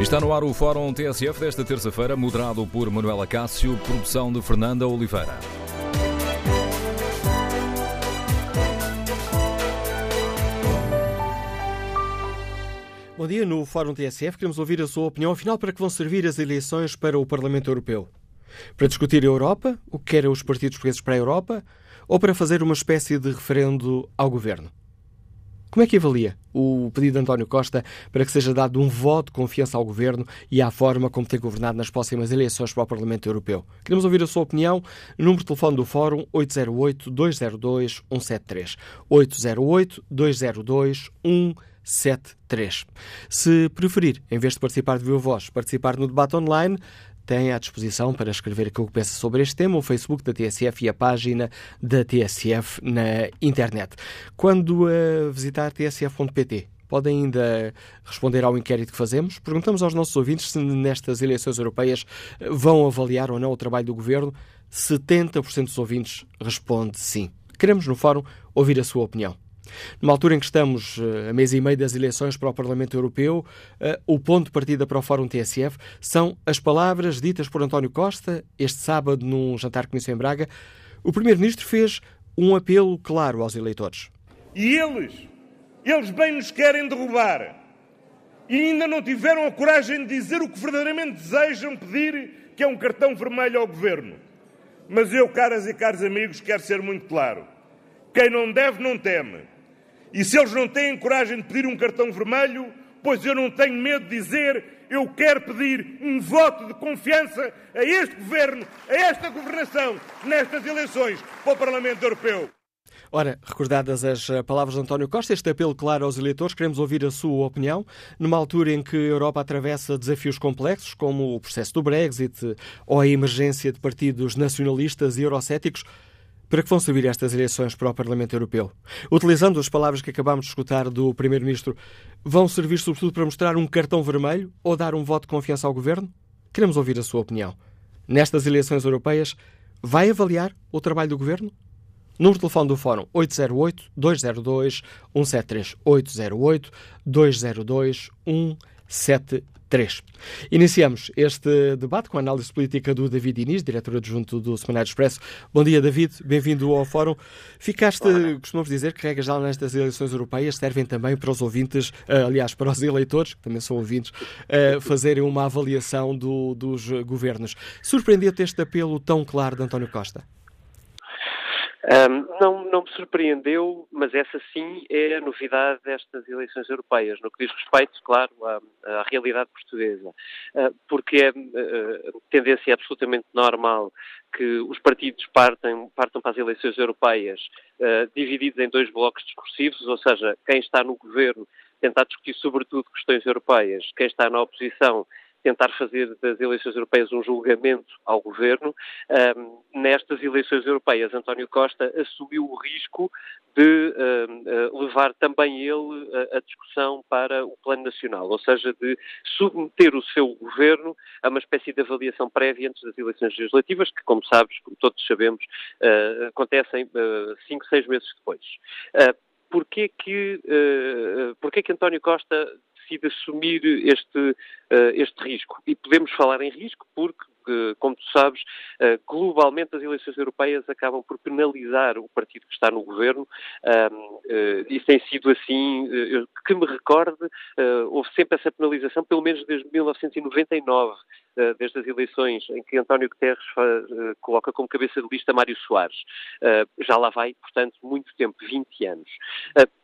Está no ar o Fórum TSF desta terça-feira, moderado por Manuela Cássio, produção de Fernanda Oliveira. Bom dia, no Fórum TSF queremos ouvir a sua opinião, afinal, para que vão servir as eleições para o Parlamento Europeu? Para discutir a Europa, o que querem os partidos portugueses para a Europa, ou para fazer uma espécie de referendo ao Governo? Como é que avalia o pedido de António Costa para que seja dado um voto de confiança ao Governo e à forma como tem governado nas próximas eleições para o Parlamento Europeu? Queremos ouvir a sua opinião. Número de telefone do Fórum 808-202-173. 808-202-173. Se preferir, em vez de participar de viva voz, participar no debate online, tem à disposição para escrever aquilo que pensa sobre este tema o Facebook da TSF e a página da TSF na internet. Quando uh, visitar tsf.pt, podem ainda responder ao inquérito que fazemos. Perguntamos aos nossos ouvintes se nestas eleições europeias vão avaliar ou não o trabalho do governo. 70% dos ouvintes responde sim. Queremos, no fórum, ouvir a sua opinião. Numa altura em que estamos eh, a mês e meio das eleições para o Parlamento Europeu, eh, o ponto de partida para o Fórum TSF são as palavras ditas por António Costa este sábado num jantar que conheceu em Braga. O Primeiro-Ministro fez um apelo claro aos eleitores. E eles, eles bem nos querem derrubar. E ainda não tiveram a coragem de dizer o que verdadeiramente desejam pedir, que é um cartão vermelho ao Governo. Mas eu, caras e caros amigos, quero ser muito claro. Quem não deve, não teme. E se eles não têm coragem de pedir um cartão vermelho, pois eu não tenho medo de dizer, eu quero pedir um voto de confiança a este governo, a esta governação, nestas eleições para o Parlamento Europeu. Ora, recordadas as eh, palavras de António Costa, este apelo claro aos eleitores, queremos ouvir a sua opinião, numa altura em que a Europa atravessa desafios complexos, como o processo do Brexit ou a emergência de partidos nacionalistas e eurocéticos. Para que vão servir estas eleições para o Parlamento Europeu? Utilizando as palavras que acabámos de escutar do Primeiro-Ministro, vão servir sobretudo para mostrar um cartão vermelho ou dar um voto de confiança ao Governo? Queremos ouvir a sua opinião. Nestas eleições europeias, vai avaliar o trabalho do Governo? Número de telefone do Fórum 808-202-173. 808-202-173. 3. Iniciamos este debate com a análise política do David Inês, diretor adjunto do Semanário Expresso. Bom dia, David. Bem-vindo ao Fórum. Ficaste, Olá. costumamos dizer que regras já nestas eleições europeias servem também para os ouvintes, eh, aliás, para os eleitores, que também são ouvintes, eh, fazerem uma avaliação do, dos governos. Surpreendeu-te este apelo tão claro de António Costa? Um, não, não me surpreendeu, mas essa sim é a novidade destas eleições europeias, no que diz respeito, claro, à, à realidade portuguesa. Uh, porque é uh, tendência absolutamente normal que os partidos partem, partam para as eleições europeias uh, divididos em dois blocos discursivos, ou seja, quem está no governo tentar discutir sobretudo questões europeias, quem está na oposição tentar fazer das eleições europeias um julgamento ao governo. Um, nestas eleições europeias, António Costa assumiu o risco de uh, levar também ele a, a, discussão para o plano nacional, ou seja, de submeter o seu governo a uma espécie de avaliação prévia antes das eleições legislativas, que, como sabes, como todos sabemos, uh, acontecem uh, cinco, seis meses depois. Uh, porquê que, uh, porquê que António Costa decide assumir este, uh, este risco. E podemos falar em risco porque como tu sabes, eh, globalmente as eleições europeias acabam por penalizar o partido que está no governo. Eh, isso tem sido assim, que me recorde, houve sempre essa penalização, pelo menos desde 1999, desde as eleições em que António Guterres coloca como cabeça de lista Mário Soares. Já lá vai, portanto, muito tempo, 20 anos.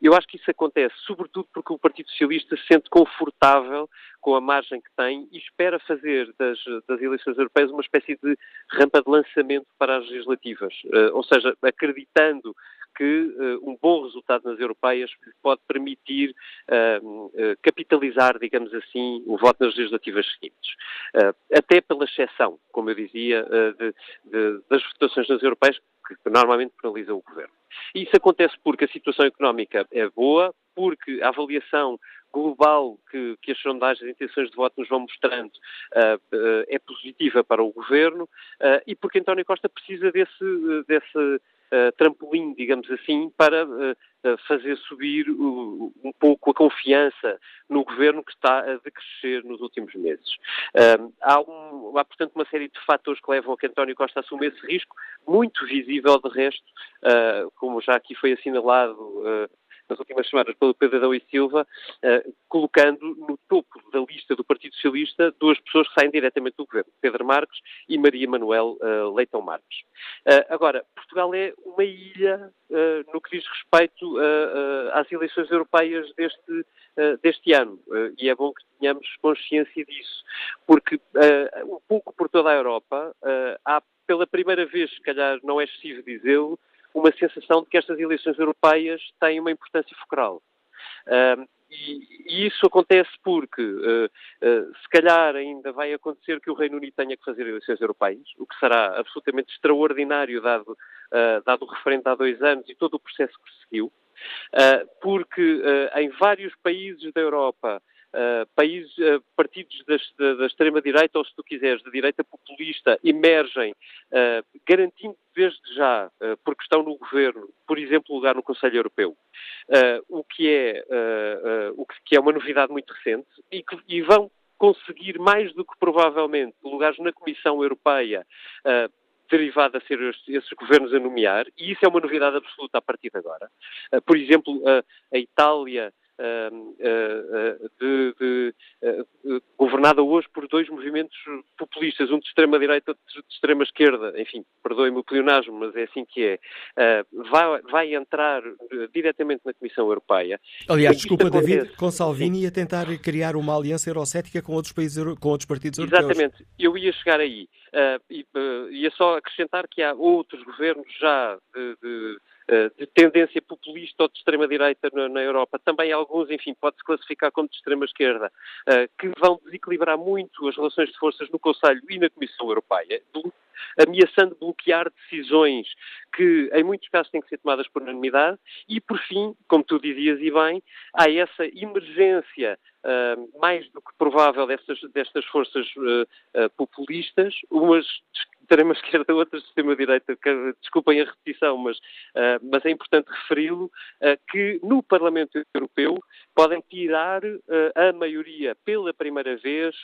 Eu acho que isso acontece sobretudo porque o Partido Socialista se sente confortável com a margem que tem e espera fazer das, das eleições europeias uma espécie de rampa de lançamento para as legislativas. Uh, ou seja, acreditando que uh, um bom resultado nas europeias pode permitir uh, capitalizar, digamos assim, o voto nas legislativas seguintes. até pela exceção, como eu dizia, de, de, das votações nas europeias, que normalmente penalizam o governo. Isso acontece porque a situação económica é boa, porque a avaliação global que, que as sondagens de intenções de voto nos vão mostrando uh, uh, é positiva para o governo uh, e porque António Costa precisa desse, desse trampolim, digamos assim, para fazer subir um pouco a confiança no governo que está a decrescer nos últimos meses. há, um, há, portanto, uma série de fatores que levam a que António Costa assuma esse risco, muito visível de resto, como já aqui foi assinalado nas últimas semanas pelo Pedro Adão e Silva, uh, colocando no topo da lista do Partido Socialista duas pessoas que saem diretamente do governo, Pedro Marques e Maria Manuel uh, Leitão Marques. Uh, agora, Portugal é uma ilha no que diz respeito às eleições europeias deste, deste ano, e é bom que tenhamos consciência disso, porque um pouco por toda a Europa há pela primeira vez, se calhar não é excessivo dizê-lo, uma sensação de que estas eleições europeias têm uma importância focal. E, e, isso acontece porque, uh, uh, se calhar, ainda vai acontecer que o Reino Unido tenha que fazer eleições europeias, o que será absolutamente extraordinário, dado, dado o referendo há dois anos e todo o processo que se seguiu, porque em vários países da Europa Uh, países, uh, partidos da, extrema-direita, ou se tu quiseres, da direita populista, emergem, uh, garantindo desde já, porque estão no governo, por exemplo, lugar no Conselho Europeu, o, que é, o que é uma novidade muito recente, e, que, e vão conseguir mais do que provavelmente lugares na Comissão Europeia derivado a ser esses governos a nomear, e isso é uma novidade absoluta a partir de agora. Por exemplo, a Itália de, de, governada hoje por dois movimentos populistas, um de extrema-direita e outro de extrema-esquerda, enfim, perdoem-me o pleonasmo, mas é assim que é, vai, vai entrar diretamente na Comissão Europeia. Aliás, desculpa, David, com Salvini a tentar criar uma aliança eurocética com outros países, com outros partidos europeus. Exatamente, eu ia chegar aí. Uh, ia só acrescentar que há outros governos já de, de de tendência populista ou de extrema-direita na, Europa, também alguns, enfim, pode-se classificar como de extrema-esquerda, uh, que vão desequilibrar muito as relações de forças no Conselho e na Comissão Europeia, ameaçando bloquear decisões que, em muitos casos, têm que ser tomadas por unanimidade. E, por fim, como tu dizias e bem, há essa emergência uh, mais do que provável destas, destas forças uh, uh, populistas, umas extrema esquerda, outras de extrema direita, desculpem a repetição, mas, mas é importante referi-lo, que no Parlamento Europeu podem tirar a maioria pela primeira vez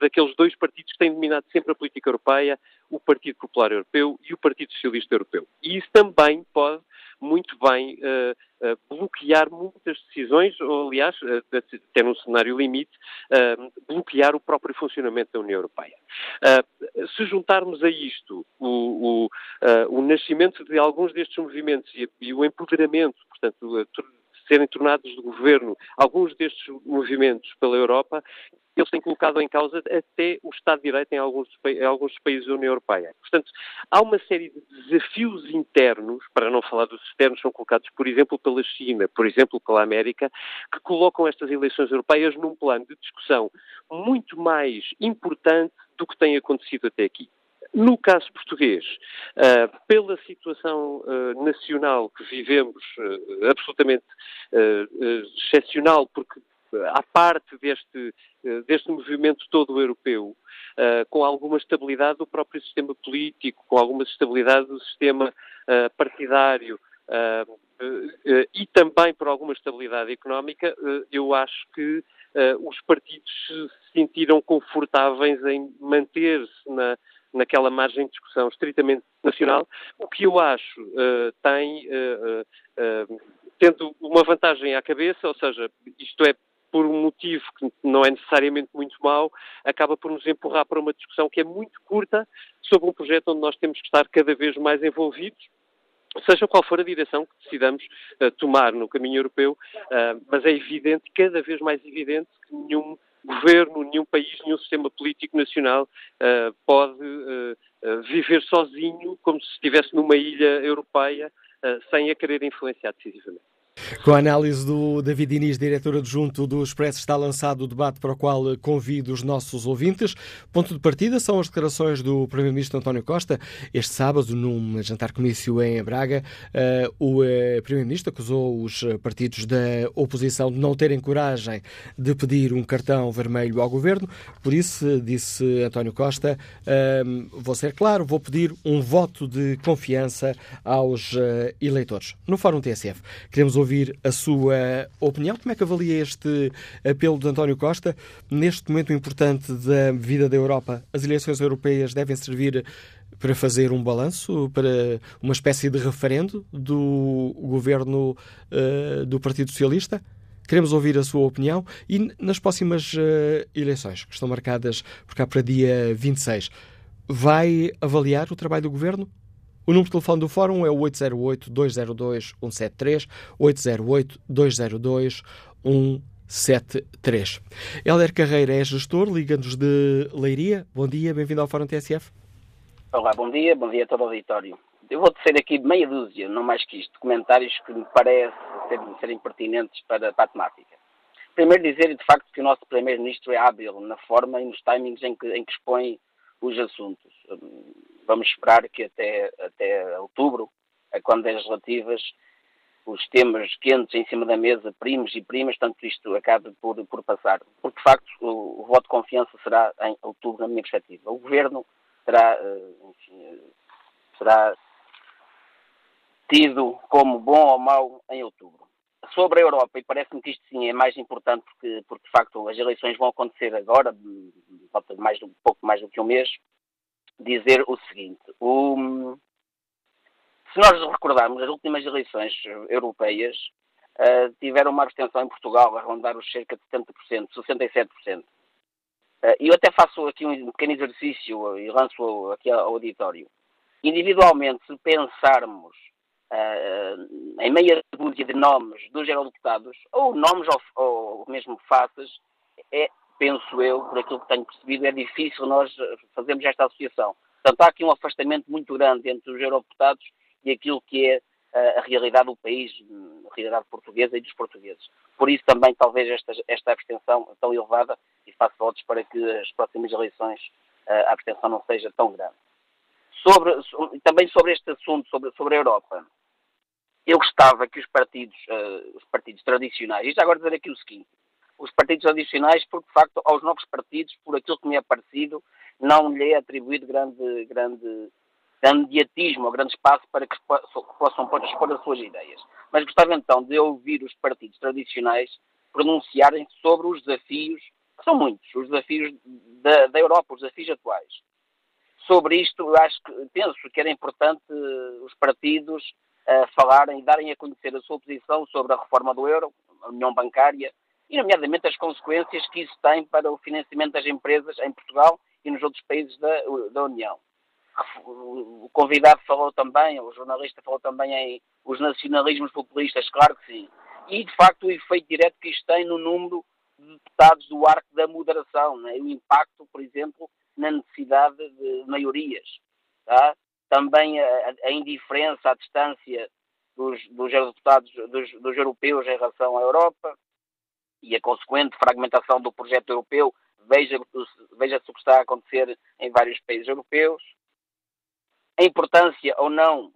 daqueles dois partidos que têm dominado sempre a política europeia, o Partido Popular Europeu e o Partido Socialista Europeu. E isso também pode muito bem uh, uh, bloquear muitas decisões, ou aliás, uh, até num cenário limite, bloquear o próprio funcionamento da União Europeia. se juntarmos a isto o, o, o, nascimento de alguns destes movimentos e, e o empoderamento, portanto, serem tornados de governo alguns destes movimentos pela Europa, eles têm colocado em causa até o Estado de Direito em alguns, em alguns países da União Europeia. Portanto, há uma série de desafios internos, para não falar dos externos, são colocados, por exemplo, pela China, por exemplo, pela América, que colocam estas eleições europeias num plano de discussão muito mais importante do que tem acontecido até aqui. No caso português, uh, pela situação uh, nacional que vivemos, uh, absolutamente excepcional, porque à parte deste, deste movimento todo europeu, com alguma estabilidade do próprio sistema político, com alguma estabilidade do sistema partidário, e também por alguma estabilidade económica, eu acho que os partidos se sentiram confortáveis em manter-se na, naquela margem de discussão estritamente nacional, o que eu acho uh, tem, uh, uh, tendo uma vantagem à cabeça, ou seja, isto é por um motivo que não é necessariamente muito mau, acaba por nos empurrar para uma discussão que é muito curta sobre um projeto onde nós temos que estar cada vez mais envolvidos, seja qual for a direção que decidamos uh, tomar no caminho europeu, uh, mas é evidente, cada vez mais evidente, que nenhum governo, nenhum país, nenhum sistema político nacional uh, pode uh, viver sozinho como se estivesse numa ilha europeia sem a querer influenciar decisivamente. Com a análise do David Inês, diretor adjunto do Expresso, está lançado o debate para o qual convido os nossos ouvintes. Ponto de partida são as declarações do Primeiro-Ministro António Costa. Este sábado, num jantar-comício em Braga, eh, o eh, Primeiro-Ministro acusou os partidos da oposição de não terem coragem de pedir um cartão vermelho ao Governo. Por isso, disse António Costa, eh, vou ser claro, vou pedir um voto de confiança aos eleitores. No Fórum TSF, queremos ouvir a sua opinião. Como é que avalia este apelo de António Costa neste momento importante da vida da Europa? As eleições europeias devem servir para fazer um balanço, para uma espécie de referendo do governo uh, do Partido Socialista? Queremos ouvir a sua opinião e nas próximas uh, eleições, que estão marcadas por cá para dia 26, vai avaliar o trabalho do governo? O número de telefone do Fórum é o 808-202-173, 808-202-173. Helder Carreira é gestor, liga-nos de Leiria. Bom dia, bem-vindo ao Fórum TSF. Olá, bom dia, bom dia a todo o auditório. Eu vou tecer aqui meia dúzia, não mais que isto, comentários que me parece serem, serem pertinentes para, para a temática. Primeiro dizer, de facto, que o nosso Primeiro-Ministro é hábil na forma e nos timings em que, em que expõe os assuntos vamos esperar que até, até outubro, quando as relativas, os temas quentes em cima da mesa, primos e primas, tanto isto acabe por, por passar. Porque, de facto, o, o voto de confiança será em outubro, na minha perspectiva. O Governo terá, eh, enfim, será tido como bom ou mau em outubro. Sobre a Europa, e parece-me que isto sim é mais importante porque, porque de facto as eleições vão acontecer agora, falta mais, um pouco mais do que um mês, dizer o seguinte: o, se nós recordarmos, as últimas eleições europeias uh, tiveram uma abstenção em Portugal a rondar os cerca de 70%, 67%. Uh, e eu até faço aqui um pequeno exercício e lanço aqui ao auditório. Individualmente, se pensarmos uh, em meia dúzia de nomes dos eurodeputados, ou nomes ou, ou mesmo faces, é penso eu, por aquilo que tenho percebido, é difícil nós eh, fazermos esta associação. Portanto, há aqui um afastamento muito grande entre os eurodeputados e aquilo que é uh, a realidade do país, a realidade portuguesa e dos portugueses. Por isso também, talvez, esta, esta abstenção tão elevada, e faço votos para que as próximas eleições uh, a abstenção não seja tão grande. Sobre, também sobre este assunto, sobre, sobre a Europa, eu gostava que os partidos, os partidos tradicionais, e já agora dizer aqui o seguinte, os partidos adicionais, porque de facto aos novos partidos, por aquilo que me é parecido, não lhe é atribuído grande, grande, grande mediatismo ou grande espaço para que possam expor as suas ideias. Mas gostava então de ouvir os partidos tradicionais pronunciarem sobre os desafios, que são muitos, os desafios da, da Europa, os desafios atuais. Sobre isto, acho que penso que era importante os partidos uh, falarem e darem a conhecer a sua posição sobre a reforma do euro, a união bancária, e, nomeadamente, as consequências que isso tem para o financiamento das empresas em Portugal e nos outros países da, da União. O convidado falou também, o jornalista falou também em os nacionalismos populistas, claro que sim. E, de facto, o efeito direto que isto tem no número de deputados do arco da moderação, né? o impacto, por exemplo, na necessidade de maiorias. Tá? Também a, a, indiferença, a distância dos, dos dos, dos europeus em relação à Europa, e a consequente fragmentação do projeto europeu, veja, veja-se o que está a acontecer em vários países europeus, a importância ou não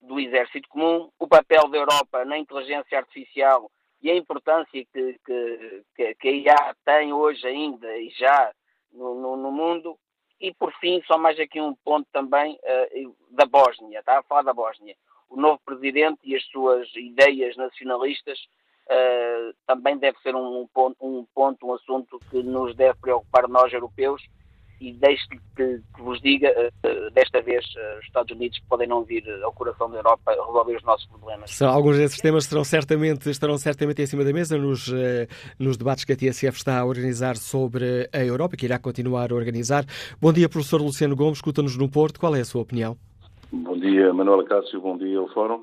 do exército comum, o papel da Europa na inteligência artificial e a importância que, que, que a IA tem hoje ainda e já no, no, no, mundo. E, por fim, só mais aqui um ponto também uh, da Bósnia, está a falar da Bósnia. O novo presidente e as suas ideias nacionalistas uh, também deve ser um ponto, um ponto, um assunto que nos deve preocupar nós europeus e deixe que, que vos diga, uh, desta vez, uh, os Estados Unidos podem não vir ao coração da Europa resolver os nossos problemas. São, alguns desses temas estarão certamente, estarão certamente em cima da mesa nos, uh, nos debates que a TSF está a organizar sobre a Europa, que irá continuar a organizar. Bom dia, professor Luciano Gomes, escuta-nos no Porto. Qual é a sua opinião? Bom dia, Manuela Cássio, bom dia ao Fórum.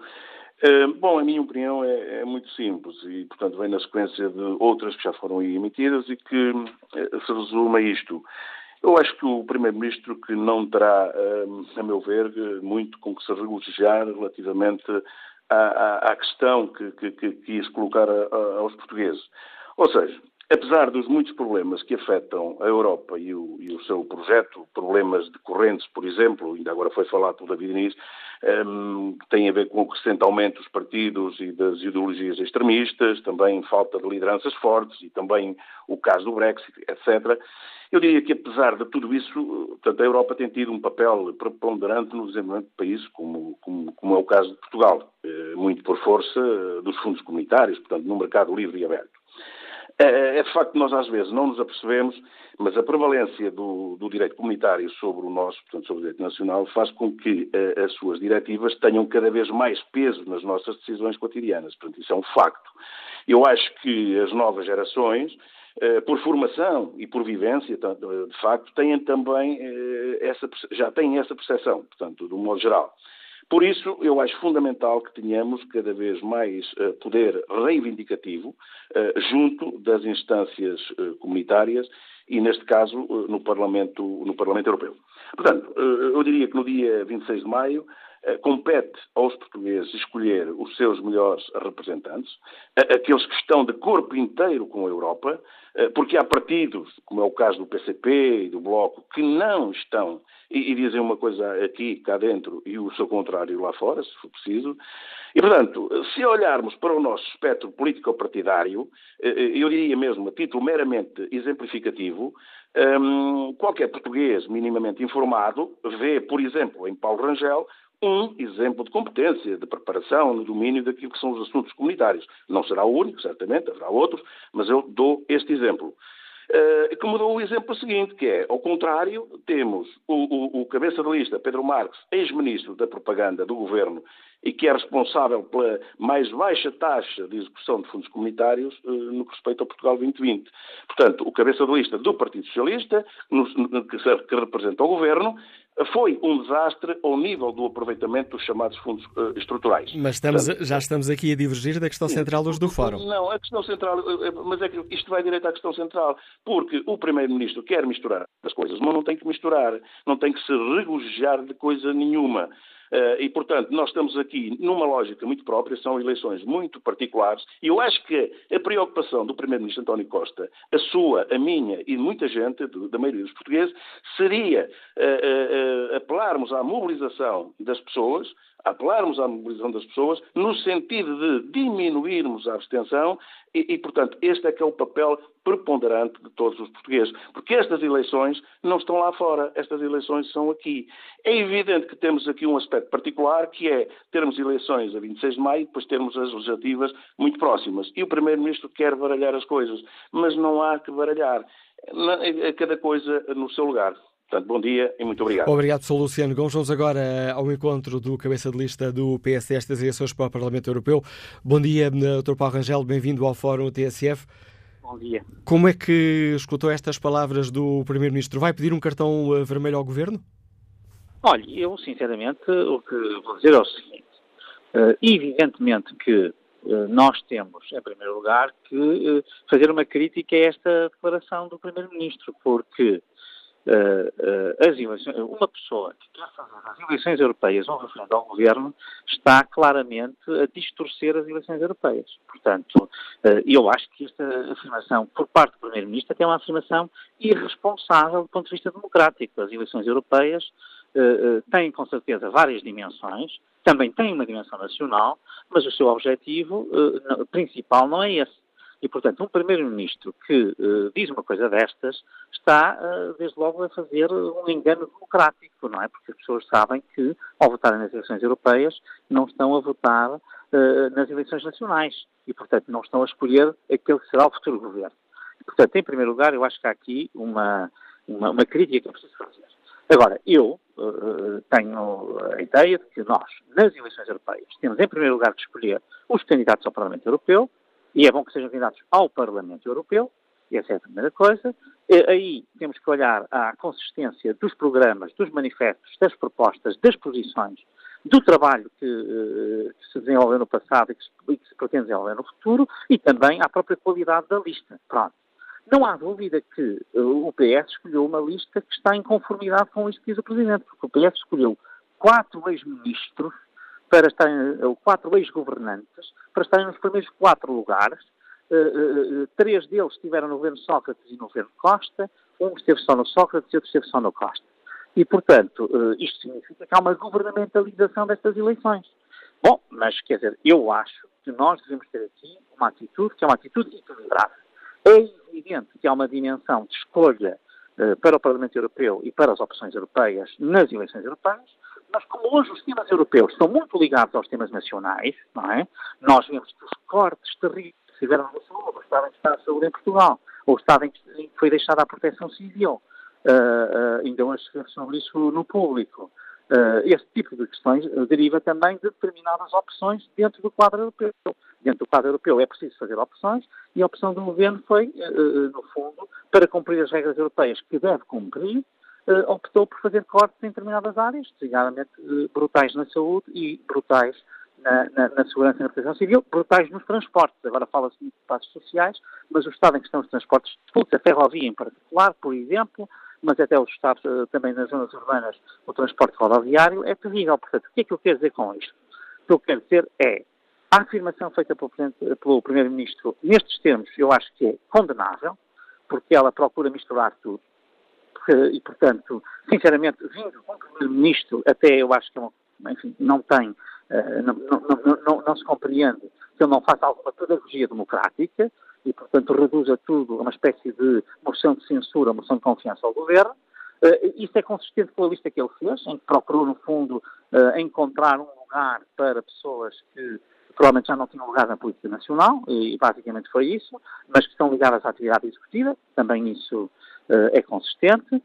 Eh, bom, a minha opinião é, é, muito simples e, portanto, vem na sequência de outras que já foram emitidas e que eh, se resume a isto. Eu acho que o Primeiro-Ministro que não terá, eh, a meu ver, muito com que se regozijar relativamente à, à questão que, que, que quis colocar aos portugueses. Ou seja, apesar dos muitos problemas que afetam a Europa e o, e o seu projeto, problemas decorrentes, por exemplo, ainda agora foi falado pelo David Inês, um, que têm a ver com o crescente aumento dos partidos e das ideologias extremistas, também falta de lideranças fortes e também o caso do Brexit, etc. Eu diria que, apesar de tudo isso, portanto, a Europa tem tido um papel preponderante no desenvolvimento do país, como, como, como é o caso de Portugal, eh, muito por força dos fundos comunitários, portanto, num mercado livre e aberto. É, é de facto que nós às vezes não nos apercebemos, mas a prevalência do, do, direito comunitário sobre o nosso, portanto sobre o direito nacional, faz com que uh, as suas diretivas tenham cada vez mais peso nas nossas decisões cotidianas. Portanto, isso é um facto. Eu acho que as novas gerações, uh, por formação e por vivência, de facto, têm também uh, essa, já têm essa percepção, portanto, do modo geral. Por isso, eu acho fundamental que tenhamos cada vez mais uh, poder reivindicativo uh, junto das instâncias uh, comunitárias e, neste caso, no Parlamento, no Parlamento Europeu. Portanto, eu diria que no dia 26 de maio compete aos portugueses escolher os seus melhores representantes, aqueles que estão de corpo inteiro com a Europa, porque há partidos, como é o caso do PCP e do Bloco, que não estão e, e, dizem uma coisa aqui, cá dentro, e o seu contrário lá fora, se for preciso. E, portanto, se olharmos para o nosso espectro político-partidário, eh, eh, eu diria mesmo a título meramente exemplificativo, ehm, qualquer português minimamente informado vê, por exemplo, em Paulo Rangel, um exemplo de competência, de preparação, no domínio daquilo que são os assuntos comunitários. Não será o único, certamente, haverá outros, mas eu dou este exemplo. Uh, que mudou o exemplo seguinte, que é, ao contrário, temos o, o, o cabeça de lista, Pedro Marques, ex-ministro da propaganda do governo e que é responsável pela mais baixa taxa de execução de fundos comunitários uh, no que respeita ao Portugal 2020. Portanto, o cabeça de lista do Partido Socialista, no, que, que representa o governo, foi um desastre ao nível do aproveitamento dos chamados fundos uh, estruturais. Mas estamos, Portanto, já estamos aqui a divergir da questão central hoje do Fórum. Não, a questão central, eh, eh, mas é que isto vai direito à questão central, porque o Primeiro-Ministro quer misturar as coisas, mas não tem que misturar, não tem que se regozijar de coisa nenhuma. Uh, e, portanto, nós estamos aqui numa lógica muito própria, são eleições muito particulares, e eu acho que a preocupação do Primeiro-Ministro António Costa, a sua, a minha e de muita gente, da maioria dos portugueses, seria uh, uh, apelarmos à mobilização das pessoas, apelarmos à mobilização das pessoas, no sentido de diminuirmos a abstenção e, e, portanto, este é que é o papel preponderante de todos os portugueses. Porque estas eleições não estão lá fora, estas eleições são aqui. É evidente que temos aqui um aspecto particular, que é termos eleições a 26 de maio e depois termos as legislativas muito próximas. E o Primeiro-Ministro quer baralhar as coisas, mas não há que baralhar. Cada coisa no seu lugar. Portanto, bom dia e muito obrigado. Obrigado, Sr. Luciano Gomes. Vamos agora ao encontro do cabeça de lista do PSD estas eleições para o Parlamento Europeu. Bom dia, Dr. Paulo Rangel, bem-vindo ao Fórum TSF. Bom dia. Como é que escutou estas palavras do Primeiro-Ministro? Vai pedir um cartão eh, vermelho ao Governo? Olha, eu sinceramente o que vou dizer é o seguinte. Uh, evidentemente que nós temos, em primeiro lugar, que fazer uma crítica a esta declaração do Primeiro-Ministro, porque as eleições, uma pessoa que quer fazer as eleições europeias um referendo ao governo está claramente a distorcer as eleições europeias. Portanto, uh, eu acho que esta afirmação por parte do Primeiro-Ministro é uma afirmação irresponsável do ponto de vista democrático. As eleições europeias têm com certeza várias dimensões, também têm uma dimensão nacional, mas o seu objetivo principal não é esse. E, portanto, um Primeiro-Ministro que uh, diz uma coisa destas está, uh, desde logo, a fazer um engano democrático, não é? Porque as pessoas sabem que, ao votarem nas eleições europeias, não estão a votar uh, nas eleições nacionais. E, portanto, não estão a escolher aquele que será o futuro governo. Portanto, em primeiro lugar, eu acho que há aqui uma, uma, uma crítica que é preciso fazer. Agora, eu tenho a ideia de que nós, nas eleições europeias, temos, em primeiro lugar, de escolher os candidatos ao Parlamento Europeu, e é bom que sejam candidatos ao Parlamento Europeu, essa é a primeira coisa. Aí temos que olhar à consistência dos programas, dos manifestos, das propostas, das posições, do trabalho que, eh, que se desenvolveu no passado e que, se, e que se pretende desenvolver no futuro e também à própria qualidade da lista. Pronto. Não há dúvida que eh, o PS escolheu uma lista que está em conformidade com isto que diz o Presidente, porque o PS escolheu quatro ex-ministros para estarem, quatro ex-governantes, para estarem nos primeiros quatro lugares. três deles estiveram no governo Sócrates e no governo Costa, um esteve só no Sócrates e outro esteve só no Costa. E, portanto, isto significa que há uma governamentalização destas eleições. Bom, mas quer dizer, eu acho que nós devemos ter aqui uma atitude que é uma atitude equilibrada. É evidente que há uma dimensão de escolha para o Parlamento Europeu e para as opções europeias nas eleições europeias, mas como hoje os temas europeus estão muito ligados aos temas nacionais, não é? Nós vemos que os cortes terríveis que tiveram na saúde, o estado em que está a saúde em Portugal, ou o estado em que foi deixada a proteção civil, uh, uh, ainda hoje sobre isso no público. Uh, tipo de questões deriva também de determinadas opções dentro do quadro europeu. Dentro do quadro europeu é preciso fazer opções e a opção do governo foi, uh, no fundo, para cumprir as regras europeias que deve cumprir, uh, optou por fazer cortes em determinadas áreas, designadamente brutais na saúde e brutais na, na, na, segurança e na proteção civil, brutais nos transportes. Agora fala-se de passos sociais, mas o estado em que estão os transportes públicos, a ferrovia em particular, por exemplo, mas até os estados eh, também nas zonas urbanas, o transporte rodoviário, é terrível. Portanto, o que é que eu quero dizer com isto? O que eu quero dizer é a afirmação feita pelo Primeiro-Ministro nestes termos, eu acho que é condenável, porque ela procura misturar tudo. E, portanto, sinceramente, vindo com o Primeiro-Ministro, até eu acho que, é enfim, não tem, eh, não, não, não, não se compreende que ele não faça alguma pedagogia democrática, e, portanto, reduz a tudo a uma espécie de moção de censura, moção de confiança ao governo. Uh, isso é consistente com a lista que ele fez, em que procurou, no fundo, uh, encontrar um lugar para pessoas que provavelmente já não tinham lugar na política nacional, e basicamente foi isso, mas que estão ligadas à atividade executiva, também isso é consistente.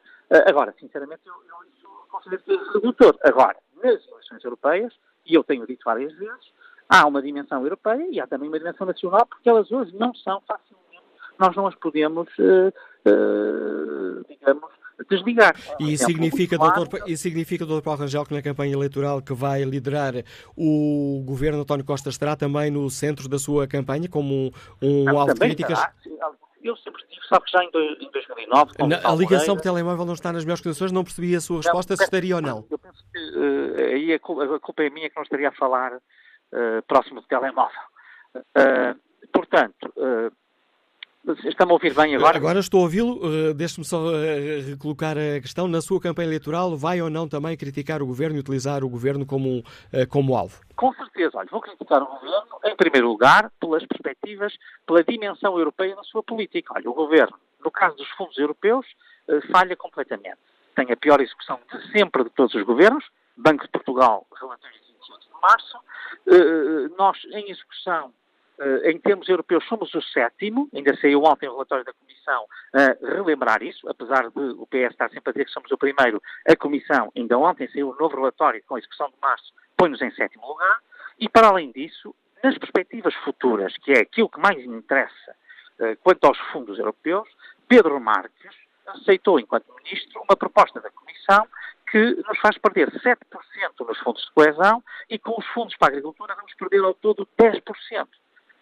agora, sinceramente, eu, eu isso considero redutor. Agora, nas eleições europeias, e eu tenho dito várias vezes, há uma dimensão europeia e há também uma dimensão nacional, porque elas hoje não são facilmente, nós não as podemos, uh, digamos, desligar. E isso significa, doutor, isso significa, doutor Paulo Rangel, que na campanha eleitoral que vai liderar o governo António Costa estará também no centro da sua campanha como um, um alvo de críticas? Estará, eu sempre estive, sabe que já em, 2009... Na, a ligação por telemóvel não está nas melhores condições, não percebi a sua resposta, não, se estaria ou não. Eu penso que uh, aí a, a culpa é minha que não estaria a falar uh, próximo do telemóvel. Uh, portanto, Está-me a ouvir bem agora? Agora estou a ouvi-lo. Uh, Deixe-me só uh, recolocar a questão. Na sua campanha eleitoral, vai ou não também criticar o governo e utilizar o governo como, uh, como alvo? Com certeza. Olha, vou criticar o governo, em primeiro lugar, pelas perspectivas, pela dimensão europeia na sua política. Olha, o governo, no caso dos fundos europeus, falha completamente. Tem a pior execução de sempre de todos os governos. Banco de Portugal, relatório de 28 de março. nós, em execução em termos europeus, somos o sétimo, ainda saiu ontem o relatório da Comissão a relembrar isso, apesar de o PS estar sempre a dizer que somos o primeiro, a Comissão, ainda ontem saiu um novo relatório com a execução de março, põe-nos em sétimo lugar, e para além disso, nas perspectivas futuras, que é aquilo que mais me interessa uh, quanto aos fundos europeus, Pedro Marques aceitou, enquanto Ministro, uma proposta da Comissão que nos faz perder 7% nos fundos de coesão e com os fundos para a agricultura vamos perder ao todo 10%.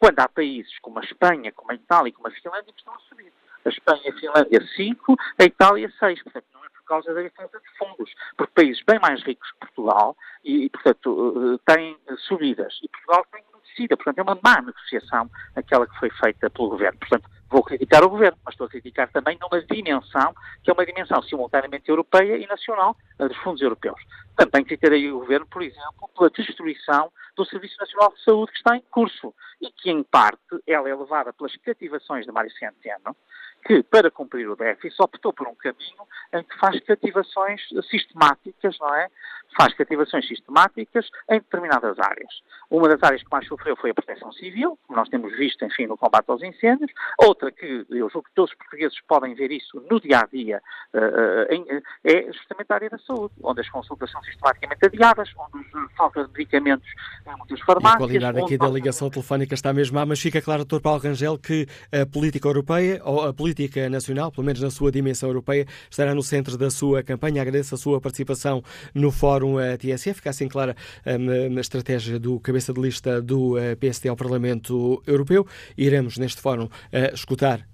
Quando há países como a Espanha, como a Itália como a Finlândia que estão a subir. A Espanha e a Finlândia 5, a Itália 6. Portanto, não é por causa da diferença de fundos. Porque países bem mais ricos que Portugal, e, portanto, eh, têm subidas. E Portugal tem descida. Portanto, é uma má negociação aquela que foi feita pelo governo. Portanto, vou criticar o governo, mas estou a criticar também numa dimensão, que é uma dimensão simultaneamente europeia e nacional, dos fundos europeus. Também criticarei o governo, por exemplo, pela destruição do Serviço Nacional de Saúde que está em curso e que, em parte, ela é levada pelas cativações de Mário Centeno, que, para cumprir o déficit, optou por um caminho em que faz cativações sistemáticas, não é? Faz cativações sistemáticas em determinadas áreas. Uma das áreas que mais sofreu foi a proteção civil, como nós temos visto, enfim, no combate aos incêndios. Outra que eu julgo que todos os portugueses podem ver isso no dia a dia uh, é justamente a área da saúde, onde as consultas são sistematicamente adiadas, onde falta de medicamentos em muitas farmácias. E a qualidade aqui da ligação telefónica está mesmo má, mas fica claro, Dr. Paulo Rangel, que a política europeia, ou a política política nacional, pelo menos na sua dimensão europeia, estará no centro da sua campanha. Agradeço a sua participação no Fórum eh, TSF. Fica assim clara eh, na estratégia do cabeça de lista do eh, PSD ao Parlamento Europeu. Iremos neste Fórum escutar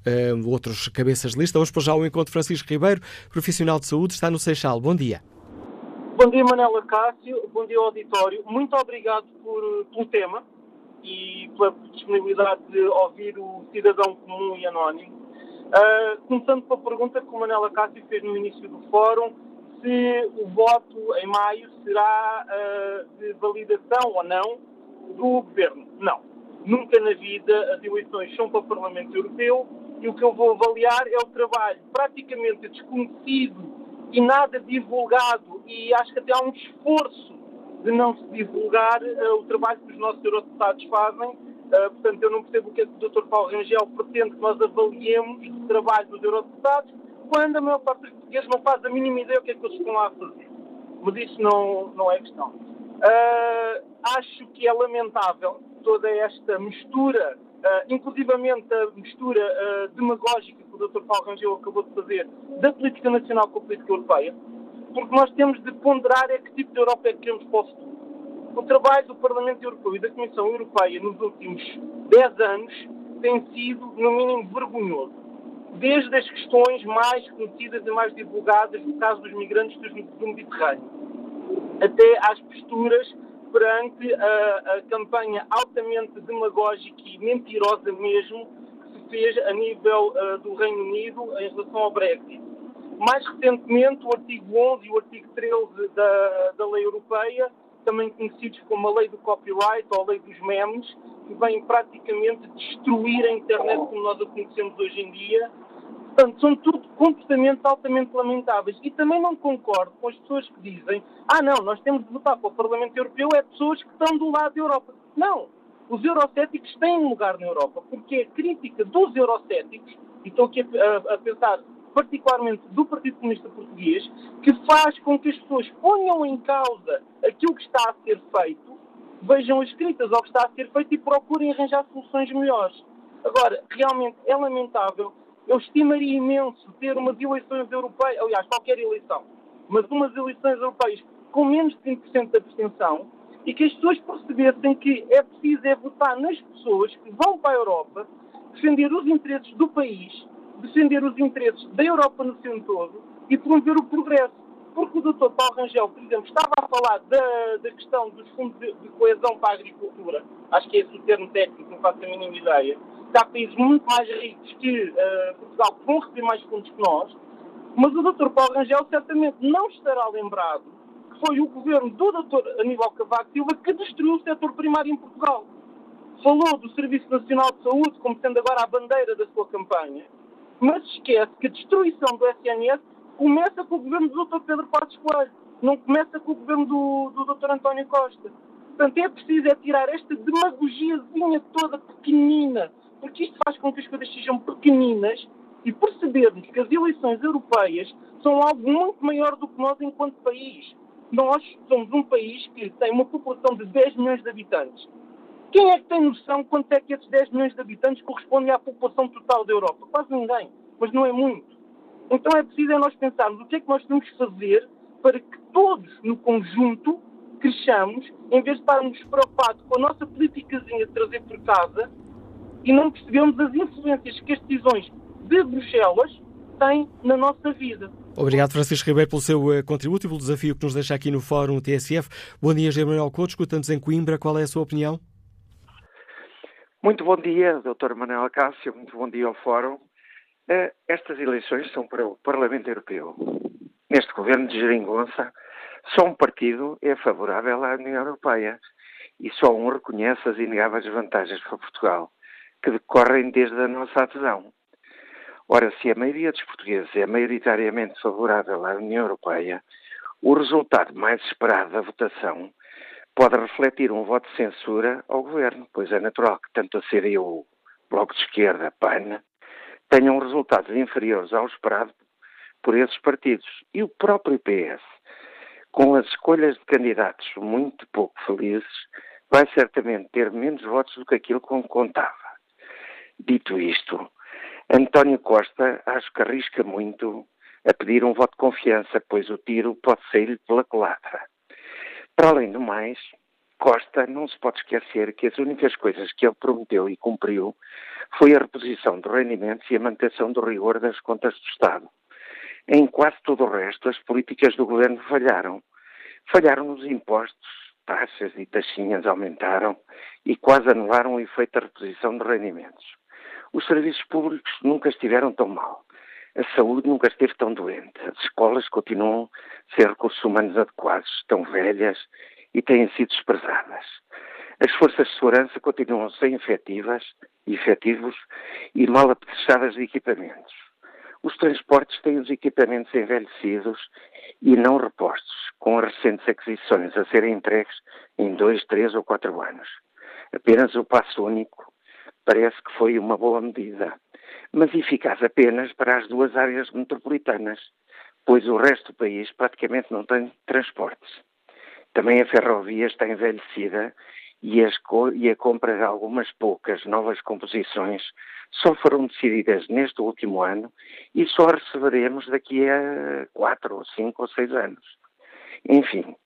outros cabeças de lista. Vamos para já o encontro Francisco Ribeiro, profissional de saúde, está no Seixal. Bom dia. Bom dia, Manela Cássio. Bom dia, auditório. Muito obrigado por, pelo tema e pela disponibilidade de ouvir o cidadão comum e anónimo. Uh, começando pela pergunta que o Manela Cássio fez no início do fórum, se o voto em maio será uh, de validação ou não do governo. Não. Nunca na vida as eleições são para o Parlamento Europeu e o que eu vou avaliar é o trabalho praticamente desconhecido e nada divulgado, e acho que até há um esforço de não se divulgar uh, o trabalho que os nossos eurodeputados fazem. Uh, portanto, eu não percebo o que é o Dr. Paulo Rangel pretende que nós avaliemos o trabalho dos eurodeputados, quando a maior parte dos portugueses não faz a mínima ideia o que é que eles estão lá a fazer. Mas isso não, não é questão. Uh, acho que é lamentável toda esta mistura Uh, inclusivamente a mistura uh, demagógica que o Dr. Paulo Rangel acabou de fazer da política nacional com a política europeia, porque nós temos de ponderar é que tipo de Europa é que queremos para o futuro. O trabalho do Parlamento Europeu e da Comissão Europeia nos últimos 10 anos tem sido, no mínimo, vergonhoso. Desde as questões mais conhecidas e mais divulgadas, no caso dos migrantes do Mediterrâneo, até às posturas perante a, a campanha altamente demagógica e mentirosa mesmo que se fez a nível uh, do Reino Unido em relação ao Brexit. Mais recentemente, o artigo 11 e o artigo 13 da, da lei europeia, também conhecidos como a lei do copyright ou a lei dos memes, que vêm praticamente destruir a internet como nós a conhecemos hoje em dia Portanto, são tudo comportamentos altamente lamentáveis. E também não concordo com as pessoas que dizem ah, não, nós temos de votar para o Parlamento Europeu é pessoas que estão do lado da Europa. Não. Os eurocéticos têm um lugar na Europa, porque a crítica dos eurocéticos, e estou aqui a, a pensar particularmente do Partido Comunista Português, que faz com que as pessoas ponham em causa aquilo que está a ser feito, vejam as críticas ao que está a ser feito e procurem arranjar soluções melhores. Agora, realmente é lamentável eu estimaria imenso ter umas eleições europeias, aliás, qualquer eleição, mas umas eleições europeias com menos de 5% de abstenção e que as pessoas percebessem que é preciso é votar nas pessoas que vão para a Europa, defender os interesses do país, defender os interesses da Europa no seu todo e promover o progresso. Porque o Dr. Paulo Rangel, por exemplo, estava a falar da, da questão dos fundos de, de coesão para a agricultura, acho que é esse o termo técnico, não faço a mínima ideia, há países muito mais ricos que uh, Portugal que vão receber mais fundos que nós, mas o Dr. Paulo Rangel certamente não estará lembrado que foi o governo do Dr. Aníbal Cavaco Silva que destruiu o setor primário em Portugal. Falou do Serviço Nacional de Saúde como sendo agora a bandeira da sua campanha, mas esquece que a destruição do SNS começa com o governo do Dr. Pedro Passos Coelho, não começa com o governo do, do Dr. António Costa. Portanto, é preciso é tirar esta demagogiazinha toda pequenina porque isto faz com que as coisas sejam pequeninas e percebermos que as eleições europeias são algo muito maior do que nós enquanto país. Nós somos um país que tem uma população de 10 milhões de habitantes. Quem é que tem noção quanto é que esses 10 milhões de habitantes correspondem à população total da Europa? Quase ninguém, mas não é muito. Então é preciso é nós pensarmos o que é que nós temos que fazer para que todos, no conjunto, cresçamos, em vez de estarmos preocupados com a nossa politicazinha de trazer por casa, e não percebemos as influências que as decisões de Bruxelas têm na nossa vida. Obrigado, Francisco Ribeiro, pelo seu uh, contributo e pelo desafio que nos deixa aqui no Fórum TSF. Bom dia, José Manuel Couto, escutamos em Coimbra. Qual é a sua opinião? Muito bom dia, Dr. Manuel Acácio, muito bom dia ao Fórum. Uh, estas eleições são para o Parlamento Europeu. Neste governo de Geringonça, só um partido é favorável à União Europeia e só um reconhece as inegáveis vantagens para Portugal que decorrem desde a nossa adesão. Ora, se a maioria dos portugueses é maioritariamente favorável à União Europeia, o resultado mais esperado da votação pode refletir um voto de censura ao governo, pois é natural que tanto a CDU, Bloco de Esquerda, PAN, tenham resultados inferiores ao esperado por esses partidos. E o próprio PS, com as escolhas de candidatos muito pouco felizes, vai certamente ter menos votos do que aquilo com que contava. Dito isto, António Costa acho que arrisca muito a pedir um voto de confiança, pois o tiro pode sair pela culatra. Para além do mais, Costa não se pode esquecer que as únicas coisas que ele prometeu e cumpriu foi a reposição dos rendimentos e a manutenção do rigor das contas do Estado. Em quase todo o resto, as políticas do governo falharam. Falharam os impostos, taxas e taxinhas aumentaram e quase anularam o efeito da reposição de rendimentos. Os serviços públicos nunca estiveram tão mal. A saúde nunca esteve tão doente. As escolas continuam a ser recursos humanos adequados, estão velhas e têm sido desprezadas. As forças de segurança continuam sem efetivas, efetivos e mal apetrechadas de equipamentos. Os transportes têm os equipamentos envelhecidos e não repostos, com as recentes aquisições a serem entregues em dois, três ou quatro anos. Apenas o passo único parece que foi uma boa medida, mas eficaz apenas para as duas áreas metropolitanas, pois o resto do país praticamente não tem transportes. Também a ferrovia está envelhecida e, as, e a compra de algumas poucas novas composições só foram decididas neste último ano e só receberemos daqui a quatro, ou cinco ou seis anos. Enfim,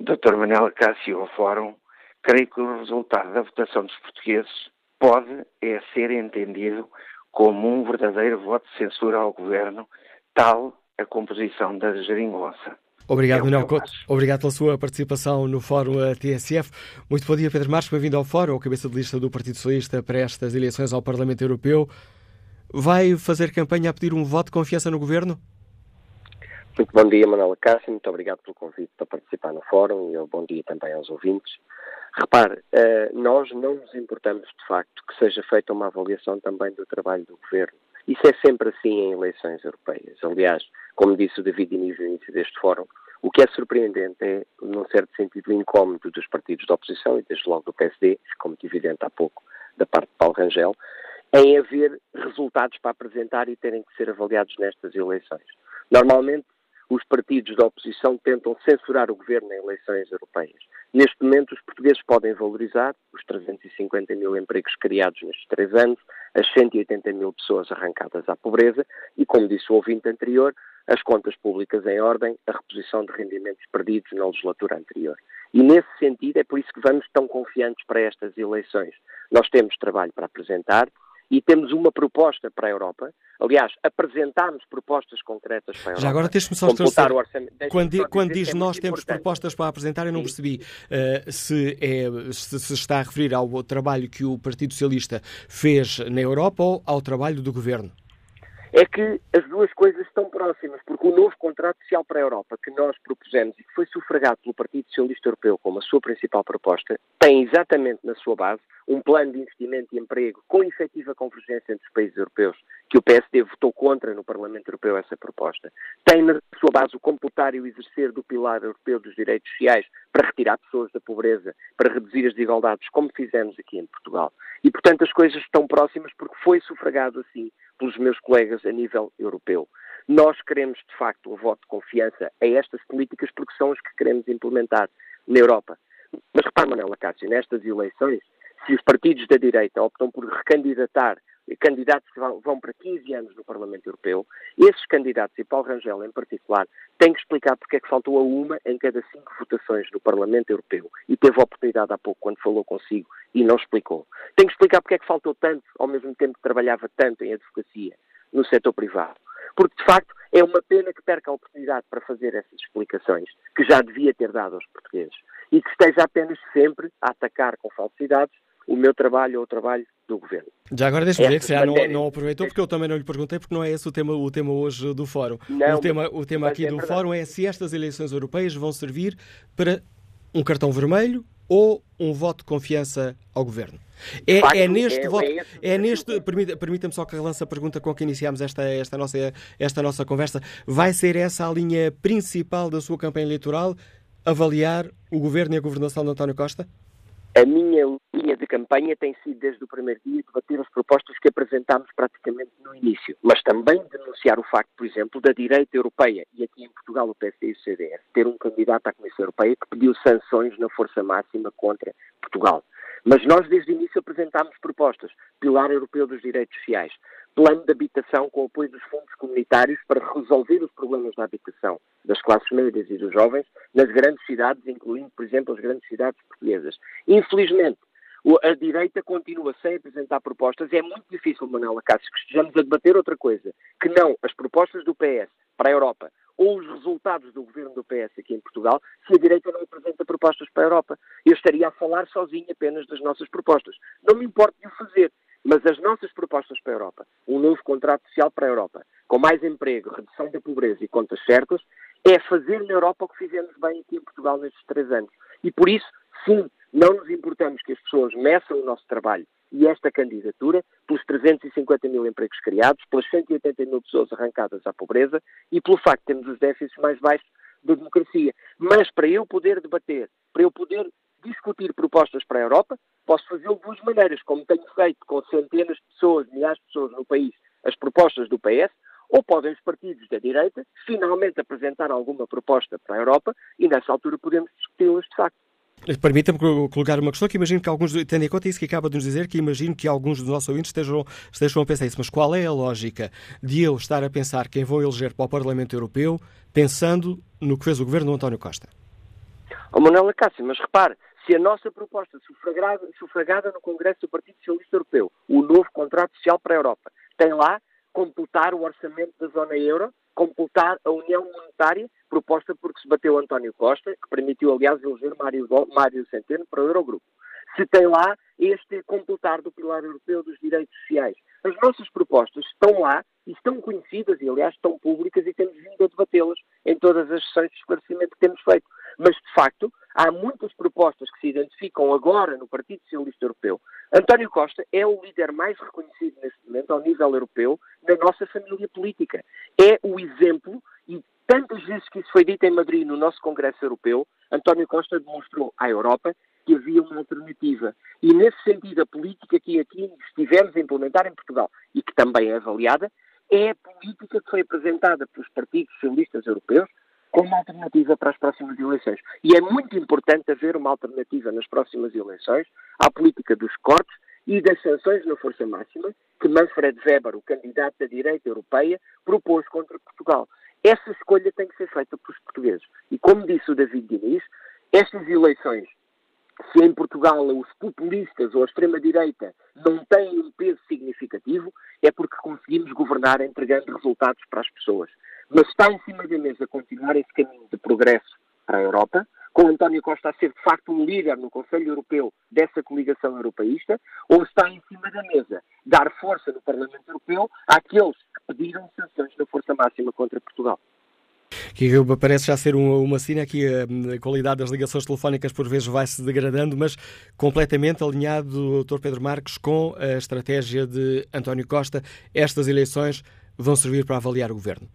Dr. Manuel Cássio Fórum, creio que o resultado da votação dos portugueses pode é ser entendido como um verdadeiro voto de censura ao governo, tal a composição da geringonça. Obrigado, é Manuel Couto. Obrigado pela sua participação no Fórum TSF. Muito bom dia, Pedro Marques. Bem-vindo ao Fórum, cabeça de lista do Partido Socialista para estas eleições ao Parlamento Europeu. Vai fazer campanha a pedir um voto de confiança no governo? Muito bom dia, Manuela Cássio. Muito obrigado pelo convite para participar no Fórum e bom dia também aos ouvintes. Repare, eh, nós não nos importamos de facto que seja feita uma avaliação também do trabalho do governo. Isso é sempre assim em eleições europeias. Aliás, como disse o David Inês no início deste fórum, o que é surpreendente é, num certo sentido, o incómodo dos partidos da oposição e desde logo do PSD, como é evidente há pouco da parte de Paulo Rangel, em haver resultados para apresentar e terem que ser avaliados nestas eleições. Normalmente, os partidos da oposição tentam censurar o governo em eleições europeias. Neste momento, os portugueses podem valorizar os 350 mil empregos criados nestes três anos, as 180 mil pessoas arrancadas à pobreza e, como disse o ouvinte anterior, as contas públicas em ordem, a reposição de rendimentos perdidos na legislatura anterior. E nesse sentido é por isso que vamos tão confiantes para estas eleições. Nós temos trabalho para apresentar e temos uma proposta para a Europa. Aliás, apresentámos propostas concretas para a Europa. Já agora deixe-me só esclarecer. Quando, quando diz é nós temos importante. propostas para apresentar, eu não percebi uh, se, é, se, se, está a referir ao trabalho que o Partido Socialista fez na Europa ou ao trabalho do Governo é que as duas coisas estão próximas, porque o novo contrato social para a Europa que nós propusemos e que foi sufragado pelo Partido Socialista Europeu como a sua principal proposta, tem exatamente na sua base um plano de investimento e emprego com efetiva convergência entre os países europeus, que o PSD votou contra no Parlamento Europeu essa proposta. Tem na sua base o computar e o exercer do pilar europeu dos direitos sociais para retirar pessoas da pobreza, para reduzir as desigualdades, como fizemos aqui em Portugal. E, portanto, as coisas estão próximas porque foi sufragado assim pelos meus colegas a nível europeu. Nós queremos, de facto, o voto de confiança a estas políticas porque são as que queremos implementar na Europa. Mas repare, Manuela Cássio, nestas eleições, se os partidos da direita optam por recandidatar candidatos que vão, vão, para 15 anos no Parlamento Europeu, esses candidatos, e Paulo Rangel em particular, têm que explicar porque é que faltou a uma em cada cinco votações no Parlamento Europeu e teve a oportunidade há pouco quando falou consigo e não explicou. Tem que explicar porque é que faltou tanto, ao mesmo tempo que trabalhava tanto em advocacia no setor privado. Porque, de facto, é uma pena que perca a oportunidade para fazer essas explicações, que já devia ter dado aos portugueses, e que esteja apenas sempre a atacar com falsidades o meu trabalho ou o trabalho do governo. Já agora deixe-me dizer que já não, não aproveitou, porque eu também não lhe perguntei, porque não é esse o tema, o tema hoje do Fórum. Não, o tema, o tema aqui é do verdade. Fórum é se estas eleições europeias vão servir para um cartão vermelho ou um voto de confiança ao governo. É, Facto, é neste é, voto, é, é neste, permita-me só que relance a pergunta com que iniciámos esta, esta, nossa, esta nossa conversa. Vai ser essa a linha principal da sua campanha eleitoral? Avaliar o governo e a governação de António Costa? A minha linha de campanha tem sido, desde o primeiro dia, debater as propostas que apresentámos praticamente no início, mas também denunciar o facto, por exemplo, da direita europeia, e aqui em Portugal o PSD e o CDS, ter um candidato à Comissão Europeia que pediu sanções na força máxima contra Portugal. Mas nós, desde o início, apresentámos propostas. Pilar Europeu dos Direitos Sociais, plano de habitação com apoio dos fundos comunitários para resolver os problemas da habitação das classes médias e dos jovens nas grandes cidades, incluindo, por exemplo, as grandes cidades portuguesas. Infelizmente, a direita continua sem apresentar propostas. É muito difícil, Manuela Cássio, que estejamos a debater outra coisa, que não as propostas do PS para a Europa, ou os resultados do governo do PS aqui em Portugal se a direita não apresenta propostas para a Europa. Eu estaria a falar sozinho apenas das nossas propostas. Não me importa de o fazer, mas as nossas propostas para a Europa, um novo contrato social para a Europa, com mais emprego, redução da pobreza e contas certas, é fazer na Europa o que fizemos bem aqui em Portugal nestes três anos. E por isso, sim, não nos importamos que as pessoas meçam o nosso trabalho e esta candidatura pelos 350 mil empregos criados, pelas 180 mil pessoas arrancadas à pobreza e pelo facto de termos os déficits mais baixos da democracia. Mas para eu poder debater, para eu poder discutir propostas para a Europa, posso fazê-lo de duas maneiras, como tenho feito com centenas de pessoas, milhares de pessoas no país, as propostas do PS, ou podem os partidos da direita finalmente apresentar alguma proposta para a Europa e nessa altura podemos discuti-las de facto. Permita-me colocar uma questão que imagino que alguns, tendo em conta isso que acaba de nos dizer, que imagino que alguns dos nossos ouvintes estejam, estejam a pensar isso, mas qual é a lógica de eu estar a pensar quem vou eleger para o Parlamento Europeu pensando no que fez o governo do António Costa? Oh, Manuela Cássio, mas repare, se a nossa proposta sufragada, sufragada no Congresso do Partido Socialista Europeu, o novo contrato social para a Europa, tem lá completar o orçamento da zona euro, completar a união monetária proposta porque se bateu António Costa, que permitiu, aliás, eleger Mário, Mário Centeno para o Eurogrupo. Se tem lá este completar do pilar europeu dos direitos sociais. As nossas propostas estão lá e estão conhecidas e, aliás, estão públicas e temos vindo a debatê-las em todas as sessões de esclarecimento que temos feito. Mas, de facto, há muitas propostas que se identificam agora no Partido Socialista Europeu. António Costa é o líder mais reconhecido neste momento, ao nível europeu, na nossa família política. É o exemplo e tantas vezes que isso foi dito em Madrid no nosso Congresso Europeu, António Costa demonstrou à Europa que havia uma alternativa. E nesse sentido, a política que aqui estivemos a implementar em Portugal e que também é avaliada, é a política que foi apresentada pelos partidos socialistas europeus como alternativa para as próximas eleições. E é muito importante haver uma alternativa nas próximas eleições à política dos cortes e das sanções na força máxima que Manfred Weber, o candidato da direita europeia, propôs contra Portugal. Essa escolha tem que ser feita pelos portugueses. E como disse o David Diniz, estas eleições, se em Portugal os populistas ou a extrema-direita não têm um peso significativo, é porque conseguimos governar entregando resultados para as pessoas. Mas está em cima da mesa continuar esse caminho de progresso para a Europa, com António Costa a ser de facto um líder no Conselho Europeu dessa coligação europeísta, ou está em cima da mesa dar força no Parlamento Europeu àqueles que pediram sanções da força máxima contra Portugal. Que parece já ser uma, uma sina aqui a, qualidade das ligações telefónicas por vezes vai se degradando, mas completamente alinhado Dr. Pedro Marques com a estratégia de António Costa. Estas eleições vão servir para avaliar o governo.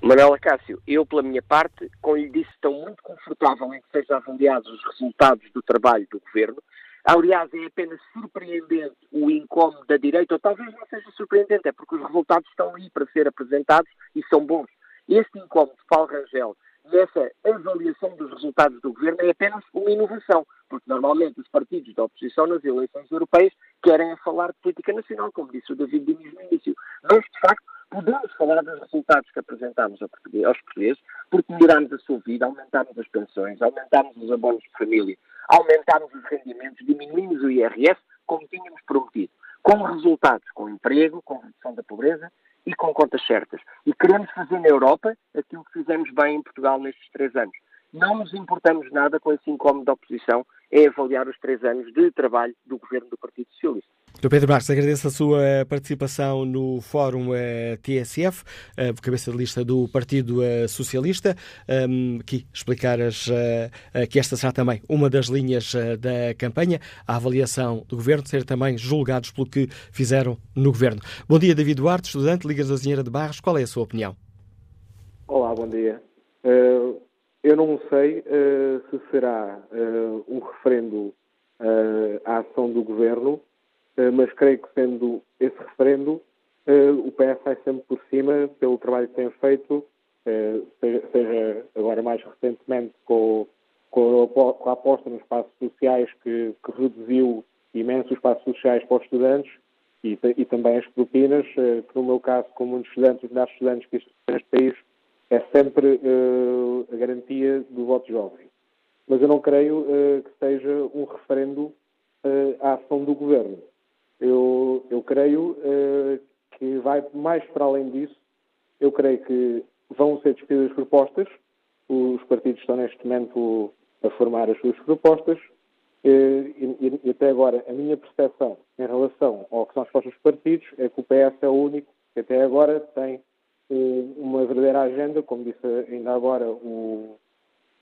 Manuela Cássio, eu, pela minha parte, como lhe disse, estou muito confortável em que sejam avaliados os resultados do trabalho do Governo. Aliás, é apenas surpreendente o incómodo da direita, ou talvez não seja surpreendente, é porque os resultados estão aí para ser apresentados e são bons. Este incómodo de Paulo Rangel nessa avaliação dos resultados do Governo é apenas uma inovação, porque normalmente os partidos da oposição nas eleições europeias querem falar de política nacional, como disse o David Diniz no início. Mas, de facto, podemos falar dos resultados que apresentámos aos portugueses, porque melhorámos a sua vida, aumentámos as pensões, aumentámos os abonos de família, aumentámos os rendimentos, diminuímos o IRS, como tínhamos prometido, com resultados, com emprego, com redução da pobreza e com contas certas. E queremos fazer na Europa aquilo que fizemos bem em Portugal nestes três anos. Não nos importamos nada com esse incómodo da oposição, é avaliar os três anos de trabalho do governo do Partido Socialista. Dr. Pedro Marques, agradeço a sua participação no Fórum eh, TSF, eh, cabeça de lista do Partido eh, Socialista. Aqui explicar as, que esta será também uma das linhas da campanha, a avaliação do Governo, ser também julgados pelo que fizeram no Governo. Bom dia, David Duarte, estudante, Ligas da Zinheira de Barros. Qual é a sua opinião? Olá, bom dia. Eu não sei se será um referendo à ação do Governo eh, mas creio que sendo esse referendo, eh, o PS sai sempre por cima pelo trabalho que tem feito, eh, seja agora mais recentemente com, com a aposta nos espaços sociais que, que reduziu imenso os espaços sociais para os estudantes e, e, também as propinas, que no meu caso, como muitos estudantes, milhares de estudantes que estão neste país, é sempre uh, a garantia do voto jovem. Mas eu não creio uh, que seja um referendo uh, à ação do governo eu, eu creio uh, que vai mais para além disso eu creio que vão ser discutidas propostas, os partidos estão neste momento a formar as suas propostas, e, e, até agora a minha percepção em relação ao que são as propostas dos partidos é que o PS é o único que até agora tem uma verdadeira agenda, como disse ainda agora o,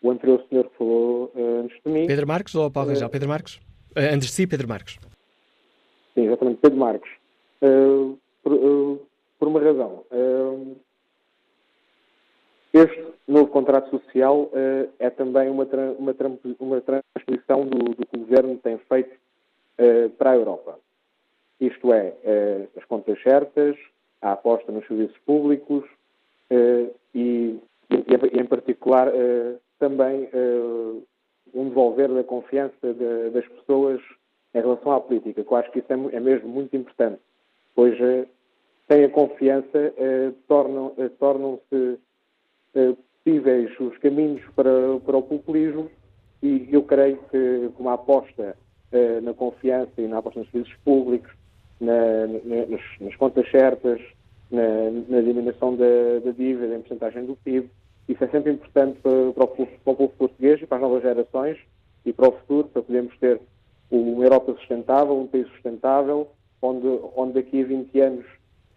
o anterior senhor que falou antes de mim. Pedro Marques ou Paulo Rangel? Pedro Marques? Antes de si, Pedro Marques. Sim, exatamente, Pedro Marques. Uh, por, por, uma razão. este novo contrato social é também uma, tra uma, tra uma transposição do, do, que o Governo tem feito para a Europa. Isto é, as contas certas, a aposta nos serviços públicos uh, e, e, em particular, uh, também uh, um devolver da confiança de, das pessoas em relação à política, que eu acho que isso é, é mesmo muito importante, pois sem a confiança tornam, tornam-se possíveis os caminhos para, para o populismo e eu creio que com uma aposta na confiança e na aposta nos serviços públicos, na, na, nas, nas, contas certas, na, na diminuição da, da, dívida em porcentagem do PIB. Isso é sempre importante para, para, o, para, o, povo português e para as novas gerações e para o futuro, para podermos ter uma Europa sustentável, um país sustentável, onde, onde daqui a 20 anos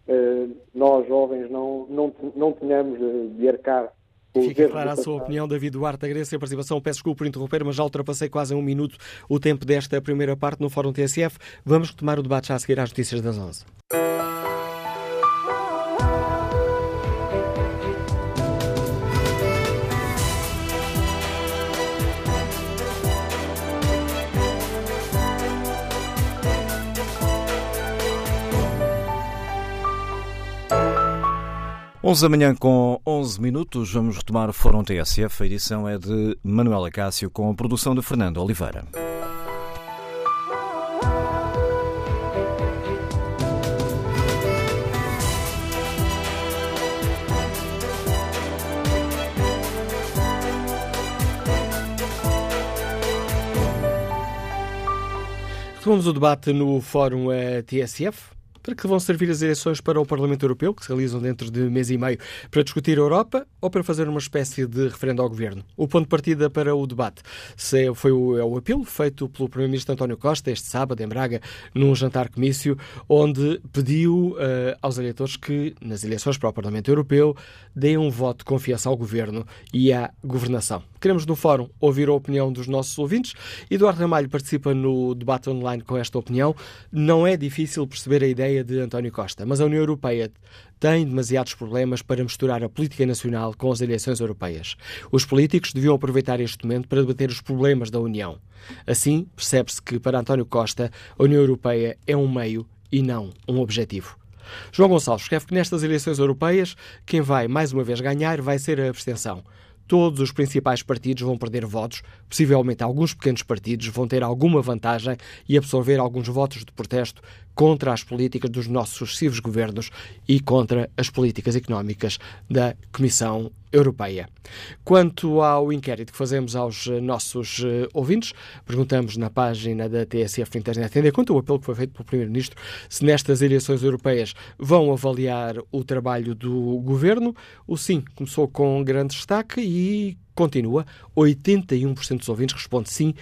eh, nós, jovens, não, não, não tenhamos de arcar Fica clara a sua opinião, David Duarte. Agradeço a participação. Peço desculpa por interromper, mas já ultrapassei quase um minuto o tempo desta primeira parte no Fórum TSF. Vamos retomar o debate já a seguir às notícias das 11. Onze da manhã com 11 minutos, vamos retomar o Fórum TSF. A edição é de Manuela Cássio com a produção de Fernando Oliveira. Retomamos o debate no Fórum eh, TSF. Para que vão servir as eleições para o Parlamento Europeu, que se realizam dentro de mês e meio, para discutir a Europa ou para fazer uma espécie de referendo ao Governo? O ponto de partida para o debate é, foi o, é o apelo feito pelo Primeiro-Ministro António Costa este sábado em Braga, num jantar-comício, onde pediu uh, aos eleitores que, nas eleições para o Parlamento Europeu, deem um voto de confiança ao Governo e à governação. Queremos, no fórum, ouvir a opinião dos nossos ouvintes. Eduardo Ramalho participa no debate online com esta opinião. Não é difícil perceber a ideia de António Costa, mas a União Europeia tem demasiados problemas para misturar a política nacional com as eleições europeias. Os políticos deviam aproveitar este momento para debater os problemas da União. Assim, percebe-se que, para António Costa, a União Europeia é um meio e não um objetivo. João Gonçalves escreve que nestas eleições europeias, quem vai mais uma vez ganhar vai ser a abstenção todos os principais partidos vão perder votos, possivelmente alguns pequenos partidos vão ter alguma vantagem e absorver alguns votos de protesto contra as políticas dos nossos sucessivos governos e contra as políticas económicas da Comissão Europeia. Quanto ao inquérito que fazemos aos eh, nossos eh, ouvintes, perguntamos na página da TSF Internet, tendo em conta o apelo que foi feito pelo Primeiro-Ministro, se nestas eleições europeias vão avaliar o trabalho do governo. O sim começou com grande destaque e continua. 81% dos ouvintes responde sim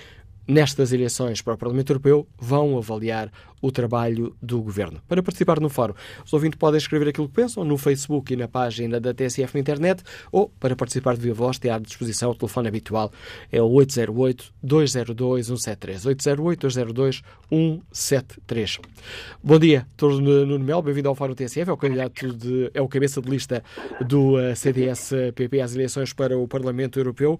nestas eleições para o Parlamento Europeu, vão avaliar o trabalho do Governo. Para participar no fórum, os ouvintes podem escrever aquilo que pensam no Facebook e na página da TSF na internet ou, para participar de viva voz, ter à disposição o telefone habitual, é o 808-202-173. 808-202-173. Bom dia, Dr. Nuno Mel, bem-vindo ao Fórum TSF, é o candidato de, é o cabeça de lista do eh, CDS-PP às eleições para o Parlamento Europeu.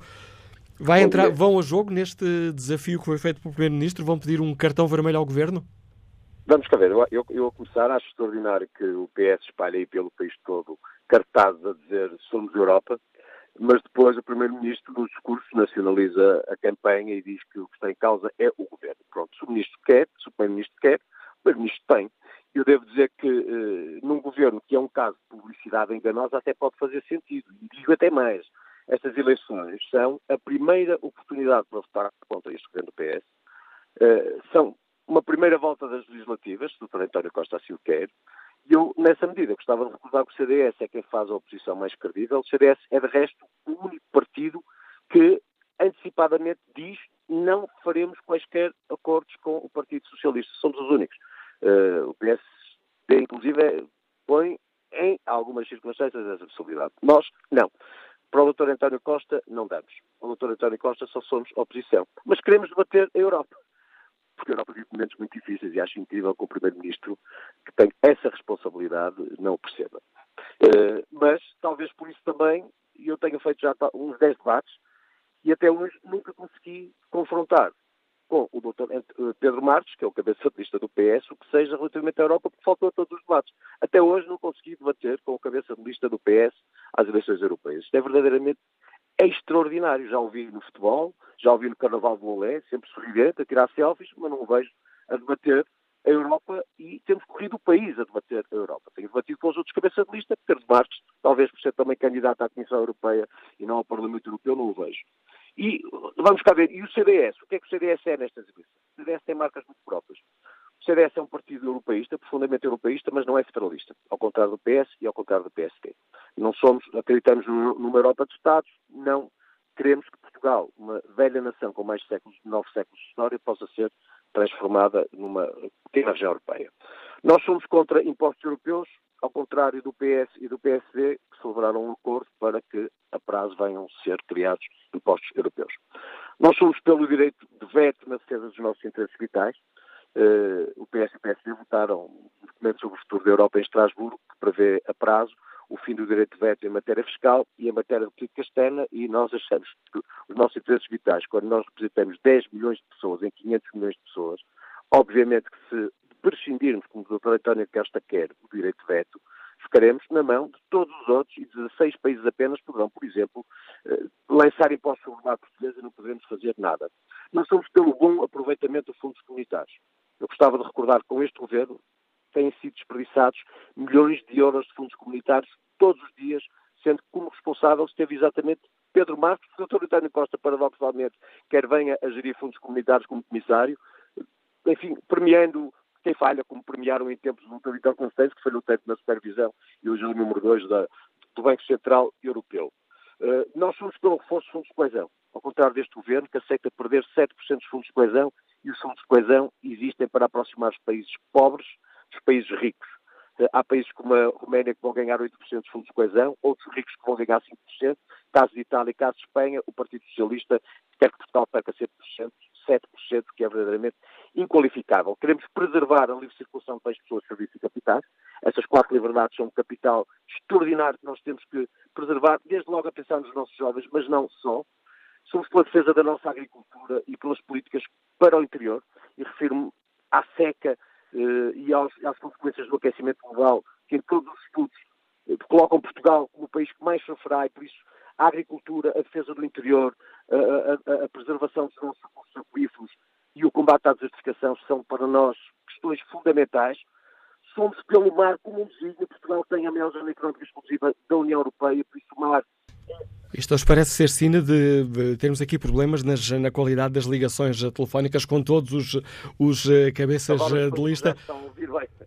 Vai entrar, vão a jogo neste desafio que foi feito pelo Primeiro-Ministro? Vão pedir um cartão vermelho ao Governo? Vamos cá ver. Eu, eu, a começar, acho extraordinário que o PS espalhe aí pelo país todo cartazes a dizer somos Europa, mas depois o Primeiro-Ministro, no discurso, nacionaliza a campanha e diz que o que está em causa é o Governo. Pronto, se o Ministro quer, se o Primeiro-Ministro quer, o Primeiro-Ministro tem. Eu devo dizer que eh, num Governo que é um caso de publicidade enganosa até pode fazer sentido. E digo até mais estas eleições são a primeira oportunidade para votar contra este governo PS. Uh, eh, são uma primeira volta das legislativas, se o. António Costa assim o quer, E eu, nessa medida, gostava de recordar que o CDS é quem faz a oposição mais credível. O CDS é, de resto, o único partido que antecipadamente diz não faremos quaisquer acordos com o Partido Socialista. Somos os únicos. Uh, o PSD, inclusive, põe em algumas circunstâncias essa possibilidade. Nós, não. Para o Dr. António Costa, não damos. O Dr. António Costa só somos oposição. Mas queremos debater a Europa. Porque a Europa vive momentos muito difíceis e acho incrível que o Primeiro-Ministro, que tem essa responsabilidade, não o perceba. Uh, mas, talvez por isso também, eu tenho feito já uns 10 debates e até hoje nunca consegui confrontar com o Dr. Eh, Pedro Marques, que é o cabeça de lista do PS, o que seja relativamente à Europa, porque faltou a todos os debates. Até hoje não consegui debater com o cabeça de lista do PS às eleições europeias. Isto é verdadeiramente extraordinário. Já ouvi no futebol, já ouvi no Carnaval do Olé, sempre sorridente, a tirar selfies, mas não o vejo a debater a Europa e temos corrido o país a debater a Europa. Tenho debatido com os outros cabeças de lista, Pedro Marques, talvez por ser também candidato à Comissão Europeia e não ao Parlamento Europeu, não o vejo. E vamos cá ver, e o CDS? O que é que o CDS é nestas eleições? O CDS tem marcas muito próprias. O CDS é um partido europeísta, profundamente europeísta, mas não é federalista, ao contrário do PS e ao contrário do PSD. Não somos, acreditamos numa Europa de Estados, não queremos que Portugal, uma velha nação com mais séculos, nove séculos de história, possa ser transformada numa pequena região europeia. Nós somos contra impostos europeus, ao contrário do PS e do PSD, que celebraram um acordo para que a prazo venham ser criados impostos europeus. Nós somos pelo direito de veto na defesa dos nossos interesses vitais. Uh, o PS e o PSD votaram um documento sobre o futuro da Europa em Estrasburgo, que prevê a prazo o fim do direito de veto em matéria fiscal e em matéria de política externa e nós achamos que os nossos interesses vitais, quando nós representamos 10 milhões de pessoas em 500 milhões de pessoas, obviamente que se prescindirmos, como o Dr. António Costa quer, o direito de veto, ficaremos na mão de todos os outros e 16 países apenas poderão, por exemplo, eh, lançar impostos sobre o mar português e não poderemos fazer nada. Nós somos pelo bom aproveitamento dos fundos comunitários. Eu gostava de recordar que com este governo têm sido desperdiçados milhões de euros de fundos comunitários todos os dias, sendo que como responsável esteve exatamente Pedro Marcos, que o Dr. António Costa, paradoxalmente, quer venha a gerir fundos comunitários como comissário, enfim, premiando quem falha, como premiaram em tempos o. Vitor Constâncio, que foi lutante na supervisão e hoje é o número 2 do Banco Central Europeu. Uh, nós somos pelo reforço dos fundos de coesão, ao contrário deste governo, que aceita perder 7% dos fundos de coesão, e os fundos de coesão existem para aproximar os países pobres dos países ricos. Uh, há países como a Roménia que vão ganhar 8% dos fundos de coesão, outros ricos que vão ganhar 5%. Caso de Itália e caso de Espanha, o Partido Socialista quer que Portugal perca 7%, 7%, que é verdadeiramente inqualificável. Queremos preservar a livre circulação bens, pessoas, serviços e capitais. Essas quatro liberdades são um capital extraordinário que nós temos que preservar, desde logo a pensar nos nossos jovens, mas não só. Somos pela defesa da nossa agricultura e pelas políticas para o interior, e refiro-me à seca eh, e aos, às consequências do aquecimento global, que em todos os estudos eh, colocam Portugal como o país que mais sofrerá, e por isso a agricultura, a defesa do interior, a, a, a preservação dos nossos recursos aquíferos e o combate à desertificação são para nós questões fundamentais. Somos pelo mar como um desígnio. Portugal tem a maior zona económica exclusiva da União Europeia, por isso o mar isto hoje parece ser sina de, de termos aqui problemas nas, na qualidade das ligações telefónicas com todos os, os eh, cabeças eh, de lista.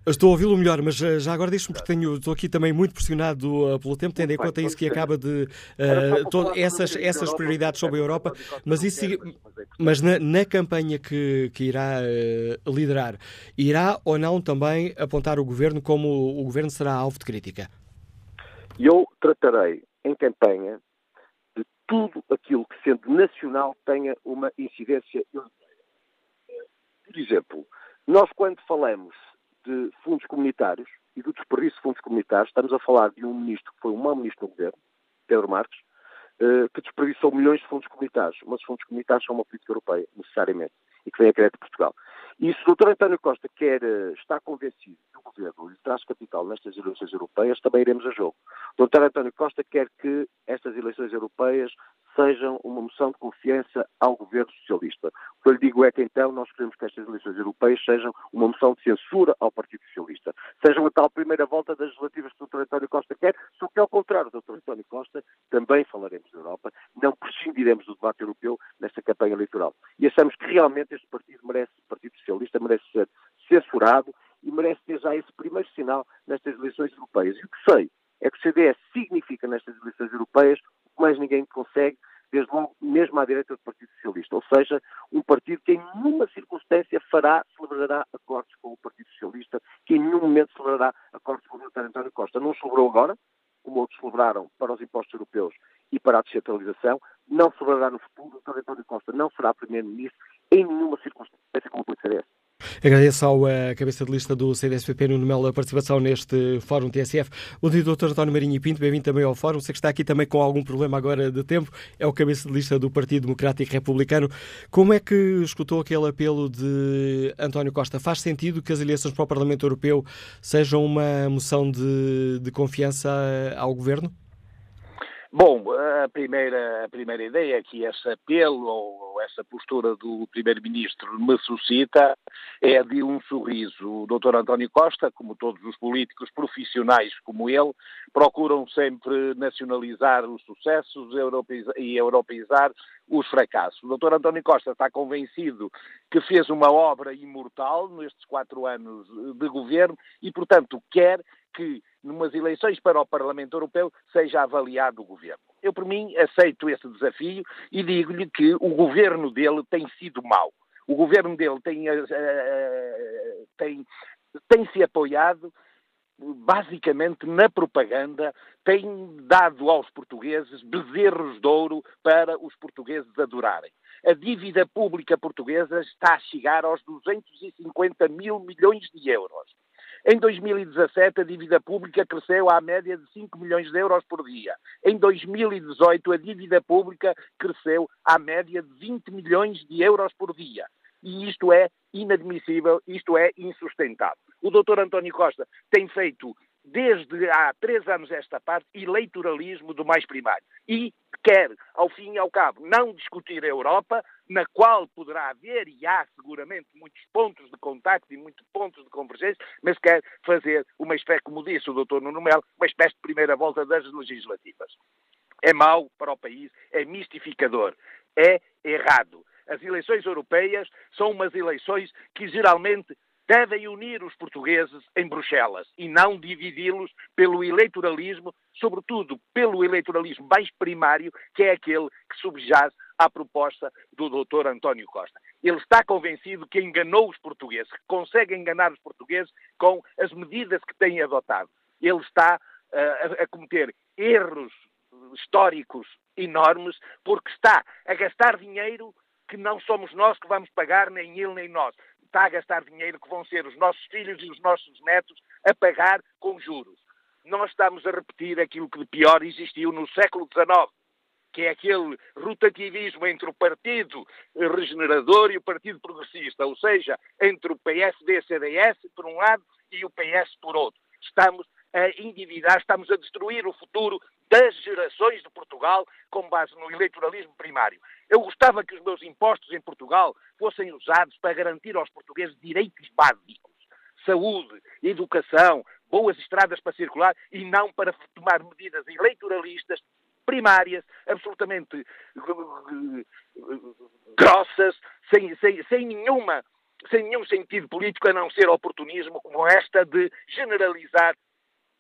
Estou a ouvi-lo melhor, mas eh, já agora deixe-me, porque tenho, estou aqui também muito pressionado pelo tempo, tendo em conta isso que acaba de. Uh, todo, essas, essas prioridades sobre a Europa, mas, isso, mas na, na campanha que, que irá uh, liderar, irá ou não também apontar o governo como o governo será alvo de crítica? Eu tratarei em campanha de tudo aquilo que, sendo nacional, tenha uma incidência. Por exemplo, nós quando falamos de fundos comunitários e do desperdício de fundos comunitários, estamos a falar de um ministro que foi um mau ministro do governo, Pedro Marques, eh, que desperdiçou milhões de fundos comunitários. Mas os fundos comunitários são uma política europeia, necessariamente, e que vem a crédito de Portugal. E se o Dr. António Costa quer, eh, está convencido que o Governo lhe traz capital nestas eleições europeias, também iremos a jogo. O Dr. António Costa quer que estas eleições europeias sejam uma moção de confiança ao governo socialista. O que eu lhe digo é que então nós queremos que estas eleições europeias sejam uma moção de censura ao Partido Socialista. Sejam a tal primeira volta das legislativas que o Dr. António Costa quer, só que ao contrário do Dr. António Costa, também falaremos da Europa, não prescindiremos do debate europeu nesta campanha eleitoral. E achamos que realmente este Partido Socialista merece ser censurado e merece ter já esse primeiro sinal nestas eleições europeias. E o que sei é que o CDS significa nestas eleições europeias o que mais ninguém consegue, desde logo mesmo à direita do Partido Socialista. Ou seja, um partido que em nenhuma circunstância fará, celebrará acordos com o Partido Socialista, que em nenhum momento celebrará acordos com o Dr. António Costa. Não celebrou agora, como outros celebraram para os impostos europeus e para a descentralização, não celebrará no futuro. O Dr. António Costa não será Primeiro-Ministro em nenhuma circunstância. Agradeço ao uh, cabeça de lista do CDSPP, Nuno Melo, a participação neste Fórum TSF. O Dr. António Marinho Pinto, bem-vindo também ao Fórum. Sei que está aqui também com algum problema agora de tempo. É o cabeça de lista do Partido Democrático Republicano. Como é que escutou aquele apelo de António Costa? Faz sentido que as eleições para o Parlamento Europeu sejam uma moção de, de confiança ao Governo? Bom, a primeira, a primeira ideia que esse apelo ou essa postura do Primeiro-Ministro me suscita é de um sorriso. O Dr. António Costa, como todos os políticos profissionais como ele, procuram sempre nacionalizar os sucessos e europeizar os fracassos. O Dr. António Costa está convencido que fez uma obra imortal nestes quatro anos de governo e, portanto, quer que, numas eleições para o Parlamento Europeu, seja avaliado o governo. Eu, por mim, aceito esse desafio e digo-lhe que o governo dele tem sido mau. O governo dele tem, uh, tem, tem se apoiado basicamente na propaganda, tem dado aos portugueses bezerros de ouro para os portugueses adorarem. A dívida pública portuguesa está a chegar aos 250 mil milhões de euros. Em 2017, a dívida pública cresceu à média de 5 milhões de euros por dia. Em 2018, a dívida pública cresceu à média de 20 milhões de euros por dia. E isto é inadmissível, isto é insustentável. O doutor António Costa tem feito desde há três anos esta parte, eleitoralismo do mais primário. E quer, ao fim e ao cabo, não discutir a Europa, na qual poderá haver, e há seguramente, muitos pontos de contacto e muitos pontos de convergência, mas quer fazer uma espécie, como disse o doutor Nuno Melo, uma espécie de primeira volta das legislativas. É mau para o país, é mistificador, é errado. As eleições europeias são umas eleições que geralmente devem unir os portugueses em Bruxelas e não dividi-los pelo eleitoralismo, sobretudo pelo eleitoralismo mais primário, que é aquele que subjaz à proposta do Dr. António Costa. Ele está convencido que enganou os portugueses, que consegue enganar os portugueses com as medidas que tem adotado. Ele está uh, a cometer erros históricos enormes porque está a gastar dinheiro que não somos nós que vamos pagar, nem ele nem nós está a gastar dinheiro que vão ser os nossos filhos e os nossos netos a pagar com juros. Nós estamos a repetir aquilo que de pior existiu no século XIX, que é aquele rotativismo entre o Partido Regenerador e o Partido Progressista, ou seja, entre o PSD-CDS por um lado e o PS por outro. Estamos a endividar, estamos a destruir o futuro das gerações de Portugal com base no eleitoralismo primário. Eu gostava que os meus impostos em Portugal fossem usados para garantir aos portugueses direitos básicos, saúde, educação, boas estradas para circular e não para tomar medidas eleitoralistas primárias, absolutamente grossas, sem, sem, sem nenhuma sem nenhum sentido político a não ser oportunismo como esta de generalizar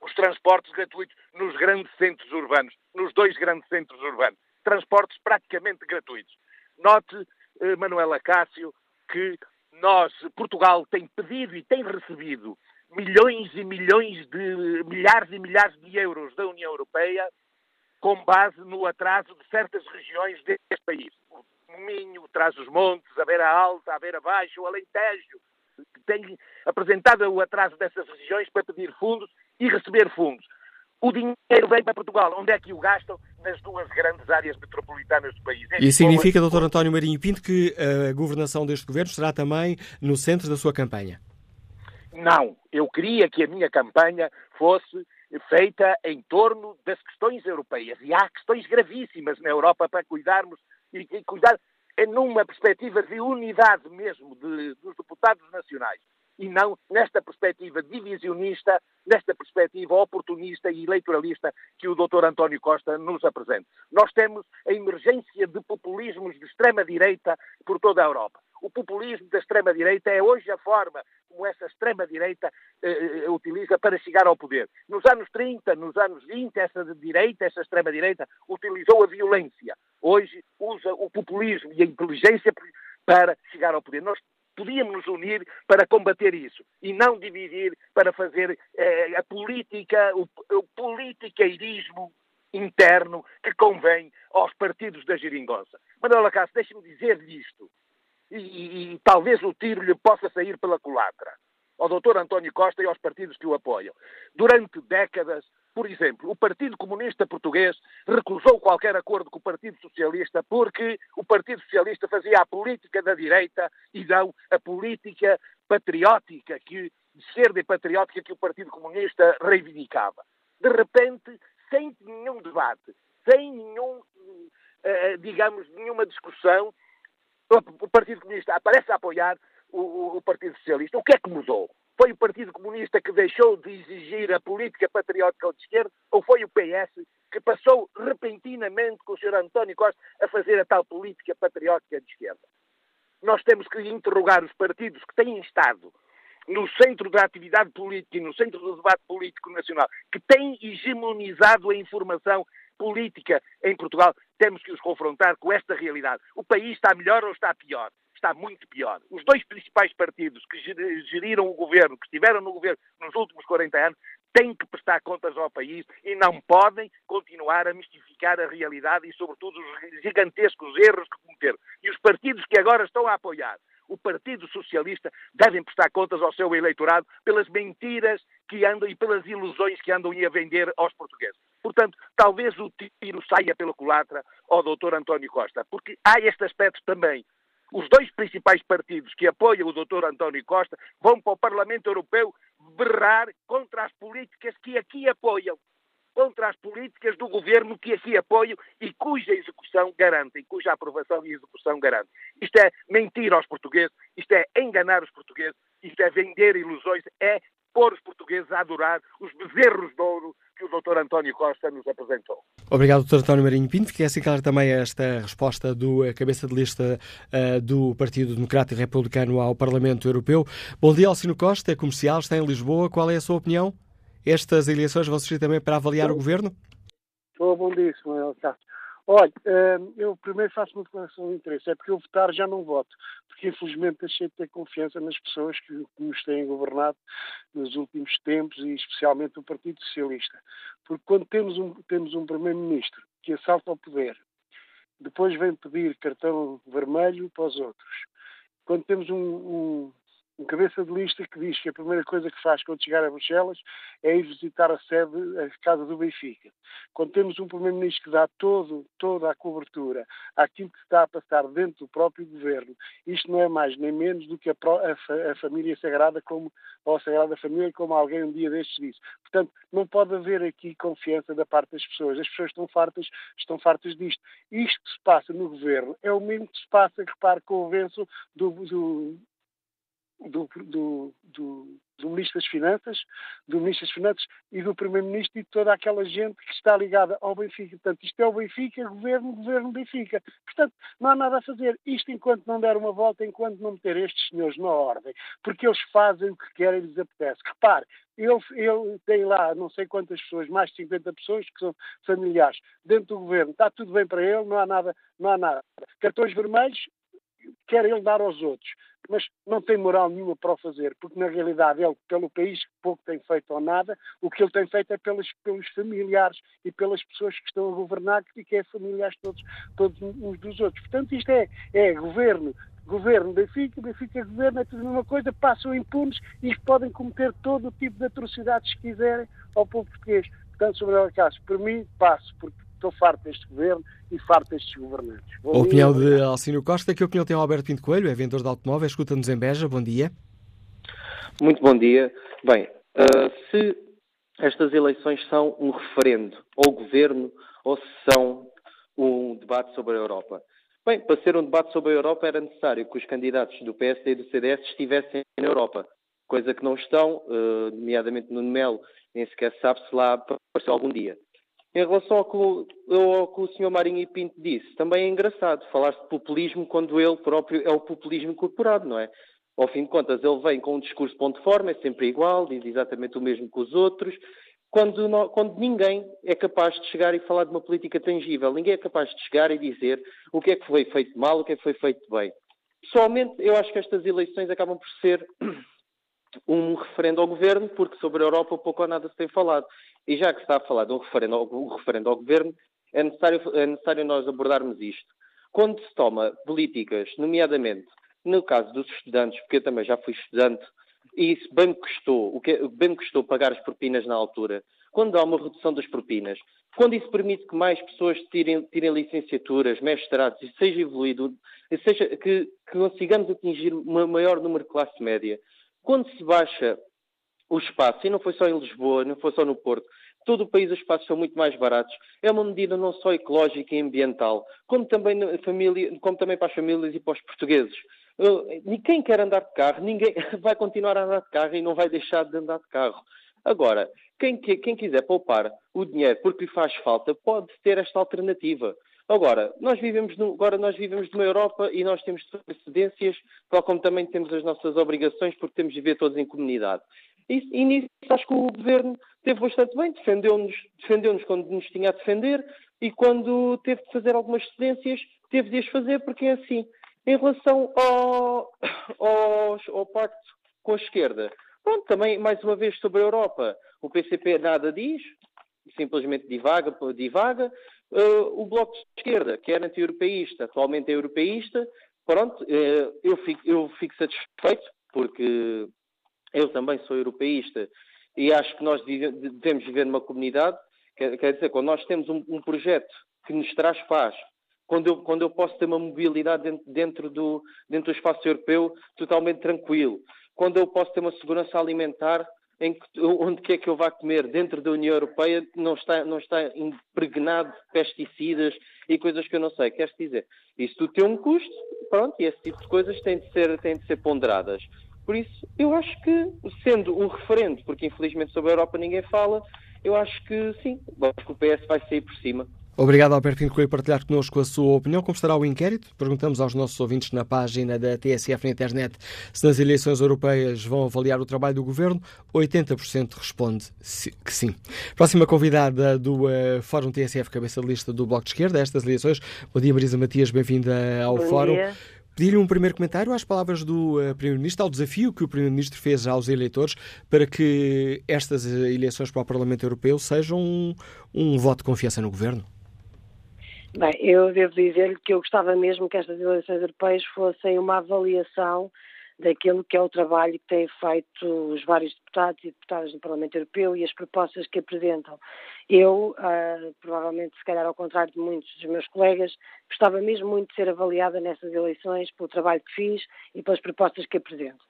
os transportes gratuitos nos grandes centros urbanos, nos dois grandes centros urbanos. Transportes praticamente gratuitos. Note, eh, Manuela Cássio, que nós, Portugal, tem pedido e tem recebido milhões e milhões de milhares e milhares de euros da União Europeia com base no atraso de certas regiões deste país. O Minho, Trás-os-Montes, a Beira Alta, a Beira Baixa, o Alentejo, que têm apresentado o atraso dessas regiões para pedir fundos e receber fundos. O dinheiro vem para Portugal. Onde é que o gastam? Nas duas grandes áreas metropolitanas do país. E significa, Dr. António Marinho Pinto, que a governação deste governo estará também no centro da sua campanha? Não. Eu queria que a minha campanha fosse feita em torno das questões europeias. E há questões gravíssimas na Europa para cuidarmos e, e cuidar numa perspectiva de unidade mesmo de, dos deputados nacionais. E não nesta perspectiva divisionista, nesta perspectiva oportunista e eleitoralista que o Dr. António Costa nos apresenta. Nós temos a emergência de populismos de extrema-direita por toda a Europa. O populismo da extrema-direita é hoje a forma como essa extrema-direita eh, eh utiliza para chegar ao poder. Nos anos 30, nos anos 20, essa direita, essa extrema-direita, utilizou a violência. Hoje usa o populismo e a inteligência para chegar ao poder. Nós podíamos nos unir para combater isso e não dividir para fazer eh, a política, o, o politiqueirismo interno que convém aos partidos da geringonça. Manuela Cássio, deixe-me dizer-lhe isto e, e, e talvez o tiro lhe possa sair pela culatra ao Dr. António Costa e aos partidos que o apoiam. Durante décadas, por exemplo, o Partido Comunista Português recusou qualquer acordo com o Partido Socialista porque o Partido Socialista fazia a política da direita e não a política patriótica, que, de esquerda e patriótica que o Partido Comunista reivindicava. De repente, sem nenhum debate, sem nenhum, eh, digamos, nenhuma discussão, o Partido Comunista aparece a apoiar o, o, Partido Socialista. O que é que mudou? Foi o Partido Comunista que deixou de exigir a política patriótica de esquerda ou foi o PS que passou repentinamente com o Sr. António Costa a fazer a tal política patriótica de esquerda? Nós temos que interrogar os partidos que têm estado no centro da atividade política e no centro do debate político nacional, que têm hegemonizado a informação política em Portugal, temos que os confrontar com esta realidade. O país está melhor ou está pior? Está muito pior. Os dois principais partidos que geriram o governo, que estiveram no governo nos últimos 40 anos, têm que prestar contas ao país e não podem continuar a mistificar a realidade e, sobretudo, os gigantescos erros que cometeram. E os partidos que agora estão a apoiar o Partido Socialista devem prestar contas ao seu eleitorado pelas mentiras que andam e pelas ilusões que andam a vender aos portugueses. Portanto, talvez o tiro saia pela culatra ao Dr. António Costa, porque há este aspecto também. Os dois principais partidos que apoiam o Dr. António Costa vão para o Parlamento Europeu berrar contra as políticas que aqui apoiam contra as políticas do governo que aqui apoio e cuja execução garantem, cuja aprovação e execução garantem. Isto é mentir aos portugueses, isto é enganar os portugueses, isto é vender ilusões, é pôr os portugueses a adorar os bezerros de ouro que o Dr. António Costa nos apresentou. Obrigado, Dr. António Marinho Pinto. Fiquei assim claro também esta resposta do eh, cabeça de lista uh, do Partido Democrático Republicano ao Parlamento Europeu. Bom dia, Alcino Costa, é comercial, está em Lisboa. Qual é a sua opinião? Estas eleições vão servir também para avaliar o governo? Oh, bom dia, Samuel Castro. Olha, hum, eu primeiro faço uma declaração de interesse. É porque eu votar já não voto. Porque infelizmente deixei de ter confiança nas pessoas que nos têm governado nos últimos tempos e especialmente o Partido Socialista. Porque quando temos um, temos um Primeiro-Ministro que assalta ao poder, depois vem pedir cartão vermelho para os outros. Quando temos um, um um cabeça de lista que diz que a primeira coisa que faz quando chegar a Bruxelas é ir visitar a sede, a casa do Benfica. Quando temos um primeiro-ministro que dá todo, toda a cobertura àquilo que está a passar dentro do próprio governo, isto não é mais nem menos do que a, a, a família sagrada como, ou a Sagrada Família, como alguém um dia destes disse. Portanto, não pode haver aqui confiança da parte das pessoas. As pessoas estão fartas, estão fartas disto. Isto que se passa no governo é o mesmo que se passa, repare, com o venço do, do do, do, do, do, Ministro das Finanças, do Ministro das Finanças e do Primeiro-Ministro e de toda aquela gente que está ligada ao Benfica. Portanto, isto é o Benfica, governo, governo Benfica. Portanto, não há nada a fazer. Isto enquanto não der uma volta, enquanto não meter estes senhores na ordem. Porque eles fazem o que querem e lhes apetece. Repare, ele, ele tem lá não sei quantas pessoas, mais de 50 pessoas que são familiares dentro do governo. Está tudo bem para ele, não há nada, não há nada. Cartões vermelhos, quer ele dar aos outros mas não tem moral nenhuma para o fazer, porque na realidade ele, pelo país pouco tem feito ou nada, o que ele tem feito é pelos, pelos familiares e pelas pessoas que estão a governar, que é familiares todos, todos uns dos outros. Portanto, isto é, é governo, governo Benfica, Benfica governo, é tudo a mesma coisa, passam impunes e podem cometer todo o tipo de atrocidades que quiserem ao povo português. Portanto, sobre o caso, por mim, passo, porque estou farto deste governo e farto destes governantes. Bom a opinião dia, de Alcínio Costa. Que opinião tem o Alberto Pinto Coelho, é vendedor de automóveis, escuta-nos em Beja. Bom dia. Muito bom dia. Bem, uh, se estas eleições são um referendo ao governo ou se são um debate sobre a Europa. Bem, para ser um debate sobre a Europa era necessário que os candidatos do PSD e do CDS estivessem na Europa. coisa que não estão, uh, nomeadamente no Melo, nem sequer sabe se lá apareceu algum dia. Em relação ao que, ao que o Sr. Marinho e Pinto disse, também é engraçado falar de populismo quando ele próprio é o populismo incorporado, não é? Ao fim de contas, ele vem com um discurso ponto forma, é sempre igual, diz exatamente o mesmo que os outros, quando, não, quando, ninguém é capaz de chegar e falar de uma política tangível, ninguém é capaz de chegar e dizer o que é que foi feito mal, o que é que foi feito bem. Pessoalmente, eu acho que estas eleições acabam por ser um referendo ao governo, porque sobre a Europa pouco ou nada se tem falado. E já que se está a falar de um referendo ao, um referendo ao governo, é necessário, é necessário nós abordarmos isto. Quando se toma políticas, nomeadamente no caso dos estudantes, porque eu também já fui estudante, e isso bem me custou, o que bem me custou pagar as propinas na altura. Quando há uma redução das propinas, quando isso permite que mais pessoas tirem, tirem licenciaturas, mestrados, e seja evoluído, seja que, que consigamos atingir um maior número de classe média, quando se baixa o espaço, e não foi só em Lisboa, não foi só no Porto, todo o país os espaços são muito mais baratos. É uma medida não só ecológica e ambiental, como também, família, como também para as famílias e para os portugueses. Quem quer andar de carro, ninguém vai continuar a andar de carro e não vai deixar de andar de carro. Agora, quem, quem quiser poupar o dinheiro porque lhe faz falta, pode ter esta alternativa. Agora, nós vivemos, no, agora nós vivemos numa Europa e nós temos precedências, tal como também temos as nossas obrigações, porque temos de viver todos em comunidade. E, e nisso acho que o governo teve bastante bem, defendeu-nos defendeu quando nos tinha a defender e quando teve de fazer algumas cedências, teve de as fazer porque é assim. Em relação ao, ao, ao pacto com a esquerda, pronto, também mais uma vez sobre a Europa, o PCP nada diz, simplesmente divaga, divaga. Uh, o Bloco de Esquerda, que era anti-europeísta, atualmente é europeísta, pronto, uh, eu, fico, eu fico satisfeito, porque eu também sou europeísta e acho que nós devemos viver numa comunidade, quer, dizer, quando nós temos um, um, projeto que nos traz paz, quando eu, quando eu posso ter uma mobilidade dentro, dentro, do, dentro do espaço europeu totalmente tranquilo, quando eu posso ter uma segurança alimentar em que, onde quer que eu vá comer dentro da União Europeia não está, não está impregnado de pesticidas e coisas que eu não sei. Queres dizer, isso tudo tem um custo, pronto, e esse tipo de coisas têm de ser, têm de ser ponderadas. Por isso, eu acho que, sendo um referendo, porque infelizmente sobre a Europa ninguém fala, eu acho que sim, acho que o PS vai sair por cima. Obrigado, Albertino Coelho, por partilhar connosco a sua opinião. Como estará o inquérito? Perguntamos aos nossos ouvintes na página da TSF na internet se nas eleições europeias vão avaliar o trabalho do governo. 80% responde que sim. Próxima convidada do uh, Fórum TSF, cabeça de lista do Bloco de Esquerda, estas eleições. Bom dia, Marisa Matias, bem-vinda ao Bom Fórum. Dia. Pedir-lhe um primeiro comentário às palavras do uh, Primeiro-Ministro, ao desafio que o Primeiro-Ministro fez aos eleitores para que estas eleições para o Parlamento Europeu sejam um, um voto de confiança no Governo. Bem, eu devo dizer-lhe que eu gostava mesmo que estas eleições europeias fossem uma avaliação daquilo que é o trabalho que têm feito os vários deputados e deputadas no Parlamento Europeu e as propostas que apresentam. Eu, uh, provavelmente, se calhar ao contrário de muitos dos meus colegas, gostava mesmo muito de ser avaliada nessas eleições pelo trabalho que fiz e pelas propostas que apresento.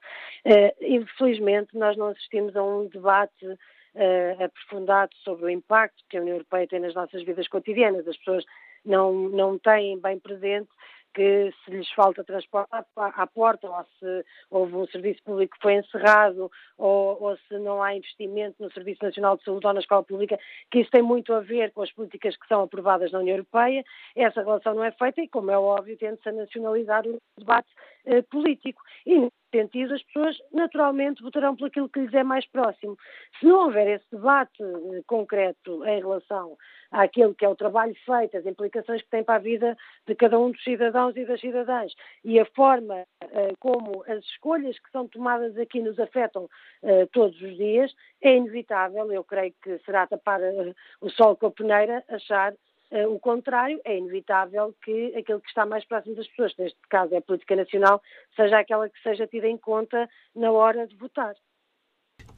Uh, infelizmente, nós não assistimos a um debate uh, aprofundado sobre o impacto que a União Europeia tem nas nossas vidas cotidianas. As pessoas não, não têm bem presente que se lhes falta transporte à, porta, ou se houve um serviço público que foi encerrado, ou, ou, se não há investimento no Serviço Nacional de Saúde ou na escola pública, que isso tem muito a ver com as políticas que são aprovadas na União Europeia. Essa relação não é feita e, como é óbvio, tende-se a nacionalizar o debate eh, político. E, nesse sentido, as pessoas naturalmente votarão por aquilo que lhes é mais próximo. Se não houver esse debate eh, concreto em relação àquilo que é o trabalho feito, as implicações que tem para a vida de cada um dos cidadãos e das cidadãs e a forma uh, como as escolhas que são tomadas aqui nos afetam todos os dias, é inevitável, eu creio que será tapar o sol com a peneira, achar o contrário, é inevitável que aquilo que está mais próximo das pessoas, neste caso é a política nacional, seja aquela que seja tida em conta na hora de votar.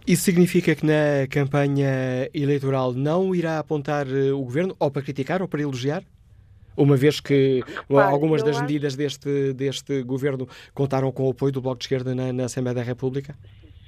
Isso significa que na campanha eleitoral não irá apontar eh, o governo ou para criticar ou para elogiar? Uma vez que Repare, algumas das acho... medidas deste, deste governo contaram com o apoio do Bloco de Esquerda na, na Assembleia da República?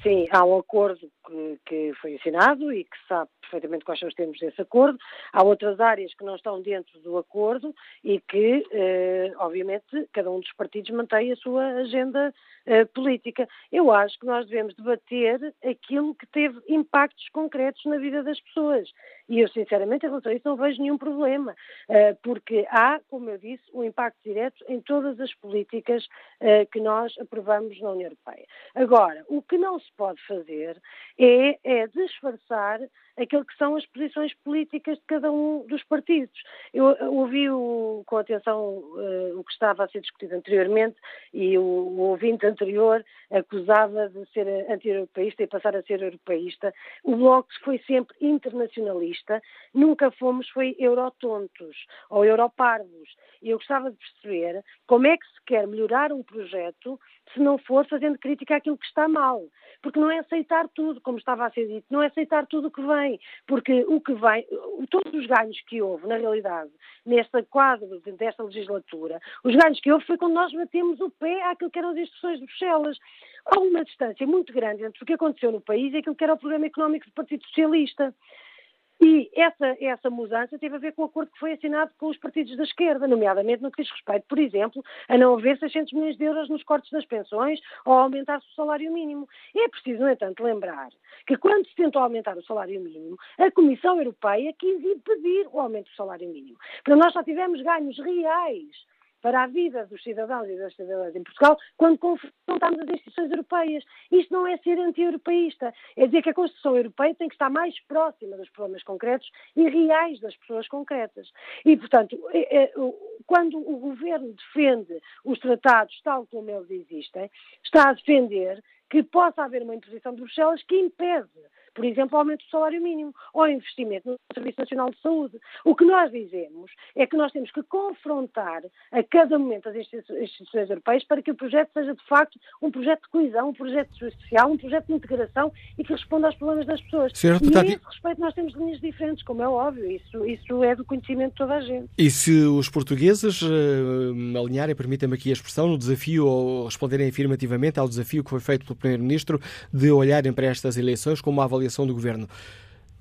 Sim, há um acordo que, que, foi assinado e que sabe perfeitamente quais são os termos desse acordo. Há outras áreas que não estão dentro do acordo e que, eh, obviamente, cada um dos partidos mantém a sua agenda eh, política. Eu acho que nós devemos debater aquilo que teve impactos concretos na vida das pessoas. E eu, sinceramente, em relação a isso, não vejo nenhum problema, eh, porque há, como eu disse, um impacto direto em todas as políticas eh, que nós aprovamos na União Europeia. Agora, o que não se pode fazer é, é disfarçar aquilo que são as posições políticas de cada um dos partidos. Eu ouvi o, com atenção uh, o que estava a ser discutido anteriormente e o, o ouvinte anterior acusava de ser anti-europeísta e passar a ser europeísta. O Bloco foi sempre internacionalista, nunca fomos foi eurotontos ou europarvos. E eu gostava de perceber como é que se quer melhorar um projeto se não for fazendo crítica àquilo que está mal. Porque não é aceitar tudo, como estava a ser dito, não é aceitar tudo o que vem, porque o que vem, todos os ganhos que houve, na realidade, neste quadro desta legislatura, os ganhos que houve foi quando nós batemos o pé àquilo que eram as instruções de Bruxelas. Há uma distância muito grande entre o que aconteceu no país e aquilo que era o programa económico do Partido Socialista. E essa, essa mudança teve a ver com o acordo que foi assinado com os partidos da esquerda, nomeadamente no que diz respeito, por exemplo, a não haver 600 milhões de euros nos cortes das pensões ou aumentar-se o salário mínimo. É preciso, no entanto, lembrar que quando se tentou aumentar o salário mínimo, a Comissão Europeia quis impedir o aumento do salário mínimo. Para nós só tivemos ganhos reais para a vida dos cidadãos e das cidadãs em Portugal quando confrontamos as instituições europeias. Isto não é ser anti-europeísta, é dizer que a Constituição Europeia tem que estar mais próxima dos problemas concretos e reais das pessoas concretas. E, portanto, é, é, quando o Governo defende os tratados tal como eles existem, está a defender que possa haver uma imposição de Bruxelas que impede por exemplo, o aumento do salário mínimo ou investimento no Serviço Nacional de Saúde. O que nós dizemos é que nós temos que confrontar a cada momento as instituições europeias para que o projeto seja, de facto, um projeto de coesão, um projeto social, um projeto de integração e que responda aos problemas das pessoas. Senhor, e a esse respeito nós temos linhas diferentes, como é óbvio, isso, isso é do conhecimento de toda a gente. E se os portugueses uh, alinharem, permitam-me aqui a expressão, no desafio ou responderem afirmativamente ao desafio que foi feito pelo Primeiro-Ministro de olharem para estas eleições como uma avaliação avaliação do Governo.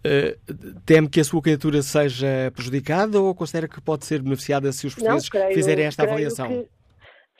Uh, teme que a sua candidatura seja prejudicada ou considera que pode ser beneficiada se os portugueses Não, creio, fizerem esta avaliação? Que,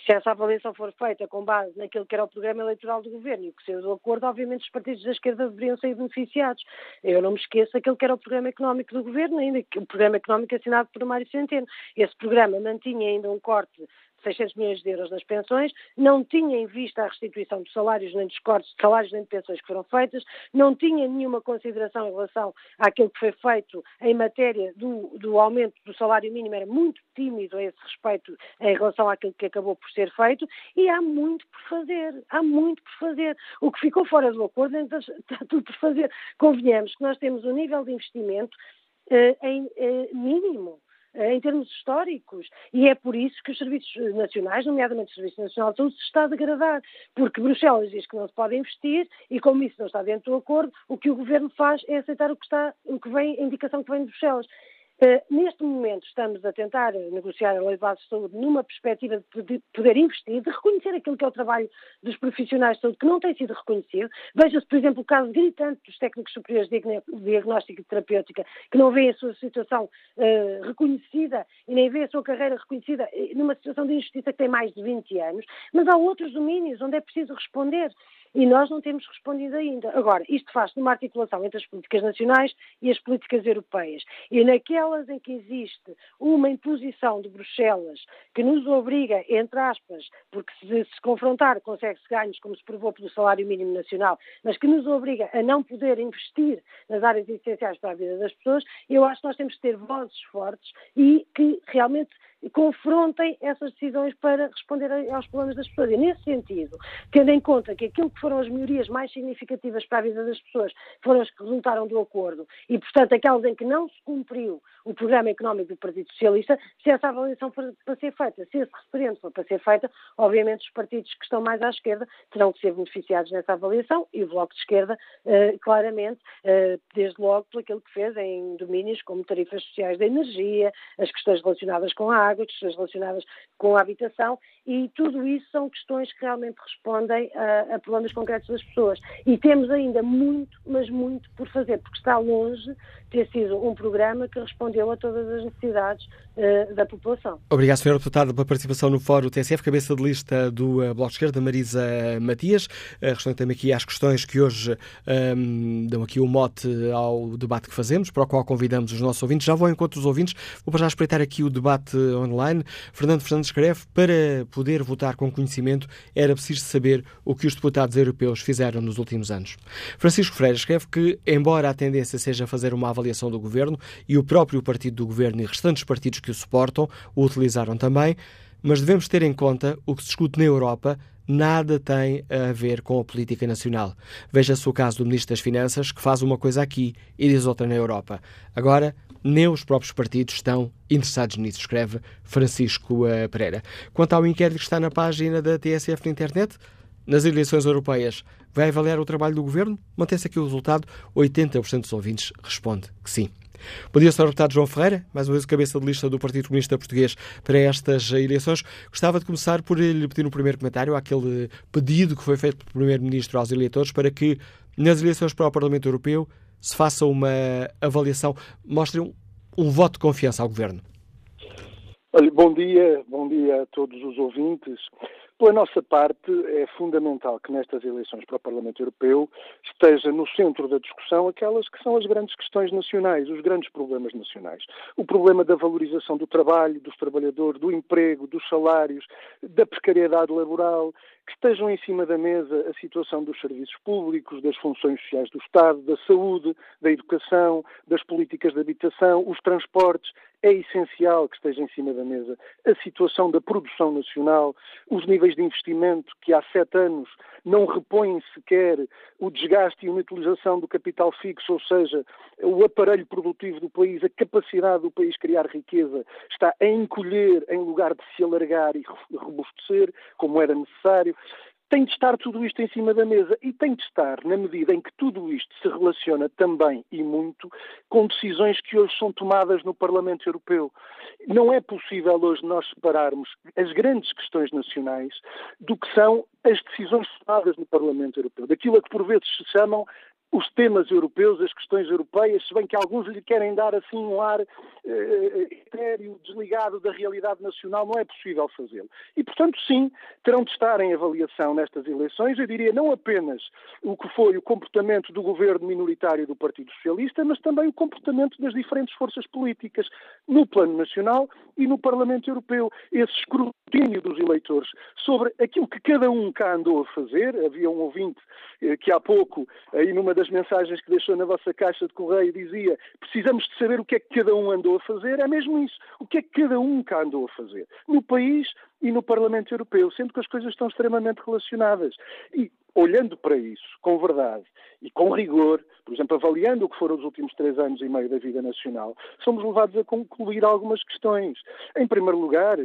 se essa avaliação for feita com base naquilo que era o programa eleitoral do governo e que saiu do acordo, obviamente os partidos da esquerda deveriam ser beneficiados. Eu não me esqueço aquilo que era o programa económico do governo, ainda que o programa económico assinado por Mário Centeno. Esse programa mantinha ainda um corte 600 milhões de euros nas pensões, não tinha em vista a restituição dos salários nem dos cortes de salários nem de pensões que foram feitas, não tinha nenhuma consideração em relação àquilo que foi feito em matéria do, do aumento do salário mínimo, era muito tímido a esse respeito em relação àquilo que acabou por ser feito e há muito por fazer, há muito por fazer. O que ficou fora do acordo então, está tudo por fazer. Convenhamos que nós temos um nível de investimento eh, em, eh, mínimo em termos históricos. E é por isso que os serviços nacionais, nomeadamente o Serviço Nacional de Saúde, se está a degradar. Porque Bruxelas diz que não se pode investir e, como isso não está dentro do acordo, o que o Governo faz é aceitar o que, está, o que vem, a indicação que vem de Bruxelas. Uh, neste momento estamos a tentar negociar a lei de base de saúde numa perspectiva de poder investir, de reconhecer aquilo que é o trabalho dos profissionais de saúde que não tem sido reconhecido. Veja-se, por exemplo, o caso gritante dos técnicos superiores de diagnóstica e terapêutica que não vêem a sua situação uh, reconhecida e nem vêem a sua carreira reconhecida eh, numa situação de injustiça que tem mais de 20 anos, mas há outros domínios onde é preciso responder e nós não temos respondido ainda. Agora, isto faz numa articulação entre as políticas nacionais e as políticas europeias. E naquelas em que existe uma imposição de Bruxelas que nos obriga, entre aspas, porque se se confrontar consegue-se ganhos, como se provou pelo salário mínimo nacional, mas que nos obriga a não poder investir nas áreas essenciais para a vida das pessoas, eu acho que nós temos que ter vozes fortes e que realmente confrontem essas decisões para responder aos problemas das pessoas. E nesse sentido, tendo em conta que aquilo que foram as melhorias mais significativas para a vida das pessoas foram as que resultaram do acordo e, portanto, aquelas em que não se cumpriu o programa económico do Partido Socialista, se essa avaliação for para ser feita, se esse referendo for para ser feita, obviamente os partidos que estão mais à esquerda terão que ser beneficiados nessa avaliação e o Bloco de Esquerda, eh, claramente, eh, desde logo por aquilo que fez em domínios como tarifas sociais da energia, as questões relacionadas com a água, água, questões relacionadas com a habitação e tudo isso são questões que realmente respondem a, a problemas concretos das pessoas. E temos ainda muito, mas muito por fazer, porque está longe de ter sido um programa que respondeu a todas as necessidades uh, da população. Obrigado, Sra. Deputada, pela participação no Fórum TSF, cabeça de lista do uh, Bloco de Esquerda, Marisa Matias. Uh, respondendo também aqui às questões que hoje um, dão aqui o um mote ao debate que fazemos, para o qual convidamos os nossos ouvintes. Já vou ao encontro dos ouvintes, vou já espreitar aqui o debate online. Fernando Fernandes escreve, para poder votar com conhecimento, era preciso saber o que os deputados europeus fizeram nos últimos anos. Francisco Freire escreve que, embora a tendência seja fazer uma avaliação do governo, e o próprio partido do governo e restantes partidos que o suportam o utilizaram também, mas devemos ter em conta o que se discute na Europa nada tem a ver com a política nacional. Veja-se o caso do Ministro das Finanças, que faz uma coisa aqui e diz outra na Europa. Agora, nem os próprios partidos estão interessados nisso, escreve Francisco eh, Pereira. Quanto ao inquérito que está na página da TSF na internet, nas eleições europeias, vai avaliar o trabalho do governo? Mantém-se aqui o resultado: 80% dos ouvintes responde que sim. Bom dia, Sr. Deputado João Ferreira, mais uma vez o cabeça de lista do Partido Comunista Português para estas eleições. Gostava de começar por lhe pedir um primeiro comentário àquele pedido que foi feito pelo Primeiro-Ministro aos eleitores para que, nas eleições para o Parlamento Europeu, se faça uma avaliação, mostre um, um voto de confiança ao Governo. Olha, bom dia, bom dia a todos os ouvintes. Pela nossa parte, é fundamental que nestas eleições para o Parlamento Europeu esteja no centro da discussão aquelas que são as grandes questões nacionais, os grandes problemas nacionais. O problema da valorização do trabalho, dos trabalhadores, do emprego, dos salários, da precariedade laboral, que estejam em cima da mesa a situação dos serviços públicos, das funções sociais do Estado, da saúde, da educação, das políticas de habitação, os transportes. É essencial que esteja em cima da mesa a situação da produção nacional, os níveis de investimento que há sete anos não repõem sequer o desgaste e a utilização do capital fixo, ou seja, o aparelho produtivo do país, a capacidade do país criar riqueza, está a encolher em lugar de se alargar e robustecer, como era necessário. Tem de estar tudo isto em cima da mesa e tem de estar na medida em que tudo isto se relaciona também e muito com decisões que hoje são tomadas no Parlamento Europeu. Não é possível hoje nós separarmos as grandes questões nacionais do que são as decisões tomadas no Parlamento Europeu, daquilo a que por vezes se chamam os temas europeus, as questões europeias, se bem que alguns lhe querem dar assim um ar eh, etéreo, desligado da realidade nacional, não é possível fazê-lo. E, portanto, sim, terão de estar em avaliação nestas eleições, eu diria não apenas o que foi o comportamento do governo minoritário do Partido Socialista, mas também o comportamento das diferentes forças políticas no plano nacional e no Parlamento Europeu. Esse escrutínio dos eleitores sobre aquilo que cada um cá andou a fazer. Havia um ouvinte eh, que há pouco, aí numa das mensagens que deixou na vossa caixa de correio dizia precisamos de saber o que é que cada um andou a fazer, é mesmo isso. O que é que cada um cá andou a fazer? No país e no Parlamento Europeu, sendo que as coisas estão extremamente relacionadas. E olhando para isso, com verdade e com rigor, por exemplo, avaliando o que foram os últimos três anos e meio da vida nacional, somos levados a concluir algumas questões. Em primeiro lugar,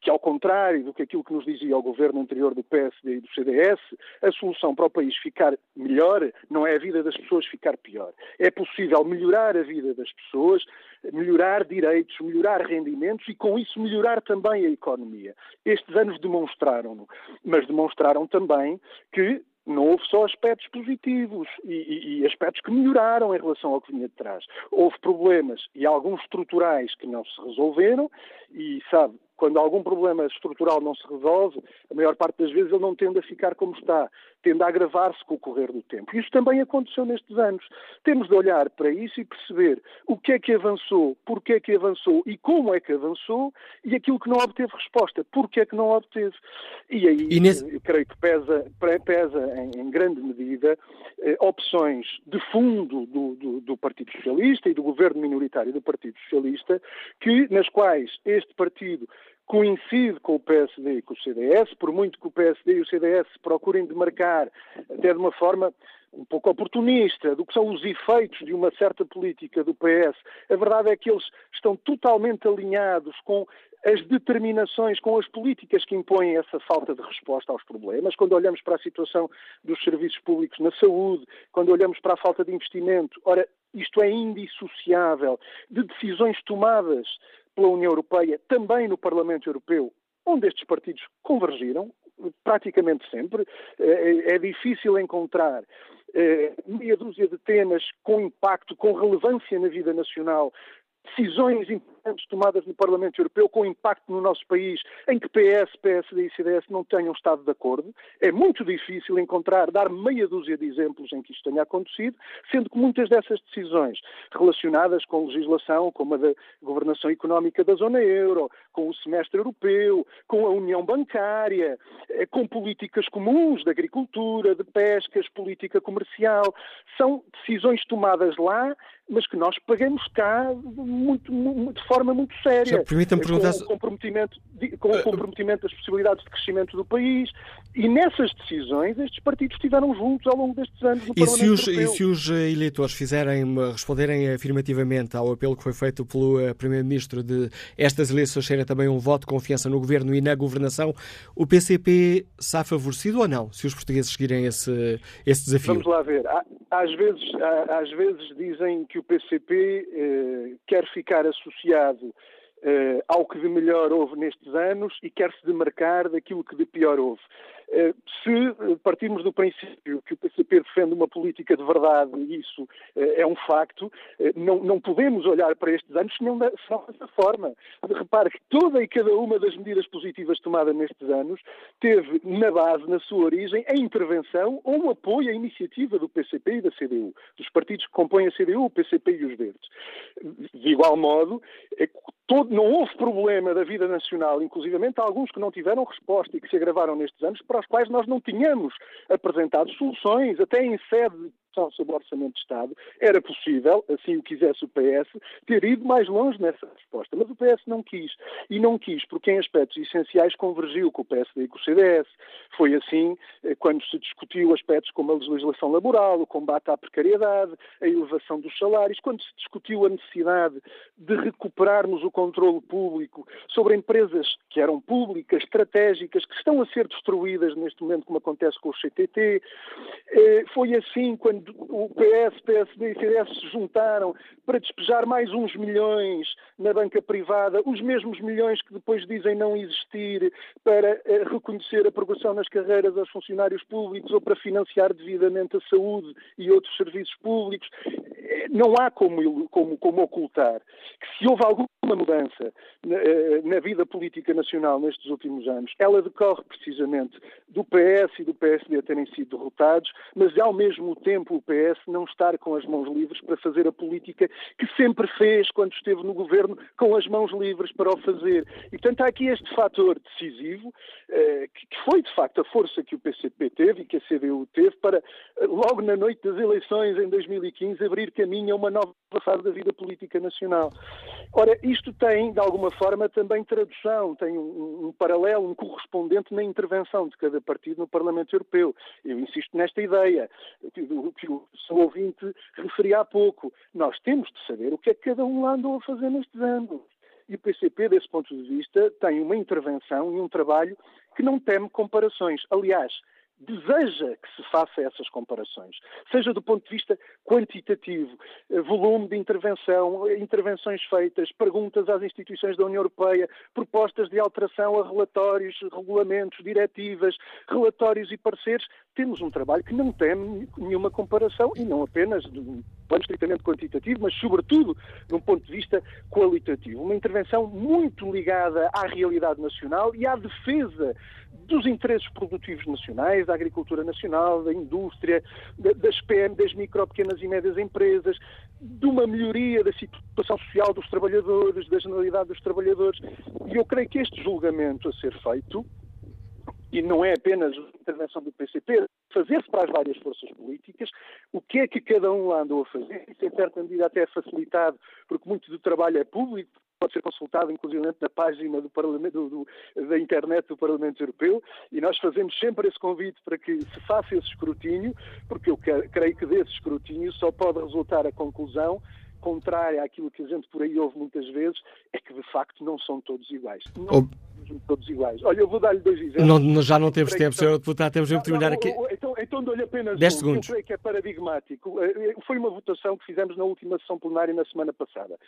que, ao contrário do que aquilo que nos dizia o governo anterior do PSD e do CDS, a solução para o país ficar melhor não é a vida das pessoas ficar pior. É possível melhorar a vida das pessoas, melhorar direitos, melhorar rendimentos e, com isso, melhorar também a economia. Estes anos demonstraram-no, mas demonstraram também que não houve só aspectos positivos e, e, e, aspectos que melhoraram em relação ao que vinha de trás. Houve problemas e alguns estruturais que não se resolveram e, sabe, quando algum problema estrutural não se resolve, a maior parte das vezes ele não tende a ficar como está, tende a agravar-se com o correr do tempo. Isso também aconteceu nestes anos. Temos de olhar para isso e perceber o que é que avançou, porque é que avançou e como é que avançou e aquilo que não obteve resposta, porque é que não obteve. E aí, e nesse... eu creio que pesa, pesa em, em grande medida eh, opções de fundo do, do, do Partido Socialista e do governo minoritário do Partido Socialista, que, nas quais este partido coincide com o PSD e com o CDS, por muito que o PSD e o CDS procurem demarcar, até de uma forma um pouco oportunista, do que são os efeitos de uma certa política do PS. A verdade é que eles estão totalmente alinhados com as determinações, com as políticas que impõem essa falta de resposta aos problemas, quando olhamos para a situação dos serviços públicos na saúde, quando olhamos para a falta de investimento. Ora, isto é indissociável de decisões tomadas pela União Europeia, também no Parlamento Europeu, onde estes partidos convergiram, praticamente sempre. É, é difícil encontrar eh, meia dúzia de temas com impacto, com relevância na vida nacional, decisões importantes tomadas no Parlamento Europeu com impacto no nosso país, em que PS, PSD e CDS não tenham estado de acordo. É muito difícil encontrar, dar meia dúzia de exemplos em que isto tenha acontecido, sendo que muitas dessas decisões relacionadas com legislação, como a da governação económica da zona euro, com o semestre europeu, com a união bancária, eh, com políticas comuns de agricultura, de pescas, política comercial, são decisões tomadas lá mas que nós pagamos cá muito, muito, forma muito séria. Permitam-me perguntar... Com o comprometimento, com o comprometimento das possibilidades de crescimento do país. E nessas decisões, estes partidos estiveram juntos ao longo destes anos no e Parlamento se os, Europeu. E se os eh, eleitores fizerem, responderem afirmativamente ao apelo que foi feito pelo eh, Primeiro-Ministro de estas eleições serem também um voto de confiança no Governo e na governação, o PCP está favorecido ou não, se os portugueses seguirem esse, esse desafio? Vamos lá ver. Às vezes, às vezes dizem que o PCP eh, quer ficar associado eh, ao que de melhor houve nestes anos e quer se demarcar daquilo que de pior houve. Eh, se eh, partirmos do princípio que o PCP defende uma política de verdade, e isso eh, é um facto, não, não podemos olhar para estes anos senão dessa forma. Repare que toda e cada uma das medidas positivas tomadas nestes anos teve na base, na sua origem, a intervenção ou o apoio à iniciativa do PCP e da CDU, dos partidos que compõem a CDU, o PCP e os Verdes. De igual modo, todo, não houve problema da vida nacional, inclusivamente alguns que não tiveram resposta e que se agravaram nestes anos, para os quais nós não tínhamos apresentado soluções, até em sede discussão sobre o Orçamento de Estado, era possível, assim o quisesse o PS, ter ido mais longe nessa resposta. Mas o PS não quis. E não quis porque em aspectos essenciais convergiu com o PSD e com o CDS. Foi assim eh, quando se discutiu aspectos como a legislação laboral, o combate à precariedade, a elevação dos salários, quando se discutiu a necessidade de recuperarmos o controle público sobre empresas que eram públicas, estratégicas, que estão a ser destruídas neste momento, como acontece com o CTT. Eh, foi assim quando o PS, PSD e CDS se juntaram para despejar mais uns milhões na banca privada, os mesmos milhões que depois dizem não existir para eh, reconhecer a progressão nas carreiras aos funcionários públicos ou para financiar devidamente a saúde e outros serviços públicos. Eh, não há como, como, como ocultar que se houve alguma mudança na, eh, na vida política nacional nestes últimos anos, ela decorre precisamente do PS e do PSD terem sido derrotados, mas ao mesmo tempo o PS não estar com as mãos livres para fazer a política que sempre fez quando esteve no governo, com as mãos livres para o fazer. E, portanto, há aqui este fator decisivo, eh, que foi, de facto, a força que o PCP teve e que a CDU teve para, eh, logo na noite das eleições em 2015, abrir caminho a uma nova fase da vida política nacional. Ora, isto tem, de alguma forma, também tradução, tem um, um paralelo, um correspondente na intervenção de cada partido no Parlamento Europeu. Eu insisto nesta ideia, que, o seu ouvinte referia há pouco. Nós temos de saber o que é que cada um lá andou a fazer nestes anos. E o PCP, desse ponto de vista, tem uma intervenção e um trabalho que não teme comparações. Aliás, deseja que se faça essas comparações, seja do ponto de vista quantitativo, eh, volume de intervenção, intervenções feitas, perguntas às instituições da União Europeia, propostas de alteração a relatórios, regulamentos, diretivas, relatórios e pareceres, temos um trabalho que não tem nenhuma comparação e não apenas plano estritamente quantitativo, mas sobretudo de um ponto de vista qualitativo. Uma intervenção muito ligada à realidade nacional e à defesa dos interesses produtivos nacionais, da agricultura nacional, da indústria, das PM, das micro, pequenas e médias empresas, de uma melhoria da situação social dos trabalhadores, da generalidade dos trabalhadores. E eu creio que este julgamento a ser feito, e não é apenas a intervenção do PCP, fazer-se para as várias forças políticas, o que é que cada um lá andou a fazer, isso em certa medida até é facilitado, porque muito do trabalho é público, pode ser consultado inclusive na página do Parlamento, do, da internet do Parlamento Europeu. E nós fazemos sempre esse convite para que se faça esse escrutínio, porque eu creio que desse escrutínio só pode resultar a conclusão contrária àquilo que a gente por aí ouve muitas vezes, é que de facto não são todos iguais. Não, todos iguais. Olha, eu vou dar-lhe dois exemplos. Não, já não temos tempo, Sr. Deputado, temos de terminar aqui. Então, então dou-lhe apenas 10 um, segundos. que eu creio que é paradigmático. Eh, Foi uma votação que fizemos na última sessão plenária na semana passada,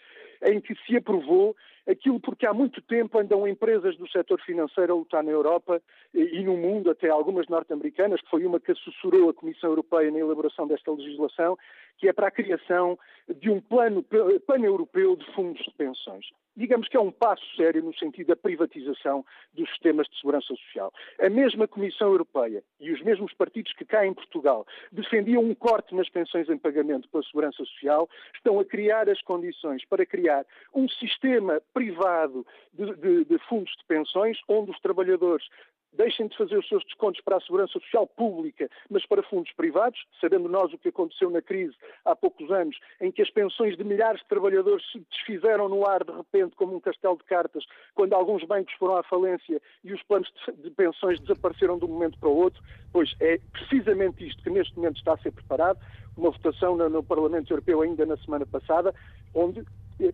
em que se aprovou aquilo porque há muito tempo andam empresas do setor financeiro a lutar na Europa e e no mundo, até algumas norte-americanas, que foi uma que assessorou a Comissão Europeia na elaboração desta legislação, que é para a criação de um plano pe- pan-europeu de fundos de pensões. Digamos que é um passo sério no sentido da privatização dos sistemas de segurança social. A mesma Comissão Europeia e os mesmos partidos que cá em Portugal defendiam um corte nas pensões em pagamento pela segurança social, estão a criar as condições para criar um sistema privado de, de- de fundos de pensões onde os trabalhadores deixem de fazer os seus descontos para a segurança social pública, mas para fundos privados, sabendo nós o que aconteceu na crise há poucos anos, em que as pensões de milhares de trabalhadores se desfizeram no ar de repente como um castelo de cartas, quando alguns bancos foram à falência e os planos de, pensões desapareceram de um momento para o outro, pois é precisamente isto que neste momento está a ser preparado, uma votação no, Parlamento Europeu ainda na semana passada, onde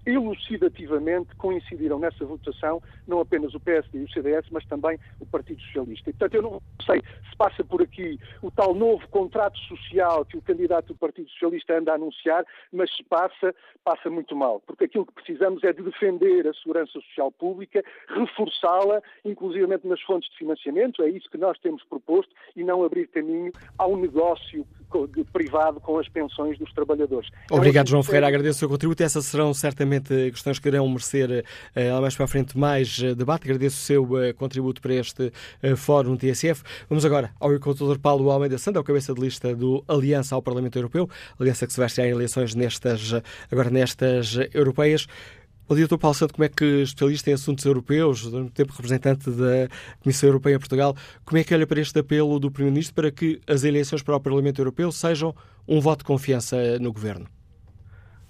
elucidativamente coincidiram nessa votação não apenas o PSD e o CDS, mas também o Partido Socialista. E, portanto, eu não sei se passa por aqui o tal novo contrato social que o candidato do Partido Socialista anda a anunciar, mas se passa, passa muito mal, porque aquilo que precisamos é de defender a segurança social pública, reforçá-la, inclusivamente nas fontes de financiamento, é isso que nós temos proposto, e não abrir caminho ao negócio de- privado com as pensões dos trabalhadores. É Obrigado, João Ferreira. Agradeço o seu contributo. Essas serão certamente questões que irão merecer lá mais para a frente mais eh, debate. Agradeço o seu eh, contributo para este Fórum TSF. Vamos agora ao agricultor Paulo Almeida Santa, ao cabeça de lista do Aliança ao Parlamento Europeu, aliança que se vai estrear em eleições nestas, agora nestas eh, europeias. O diretor Paulo Santo, como é que especialista em assuntos europeus, mesmo tempo representante da Comissão Europeia em Portugal, como é que olha para este apelo do Primeiro-Ministro para que as eleições para o Parlamento Europeu sejam um voto de confiança no Governo?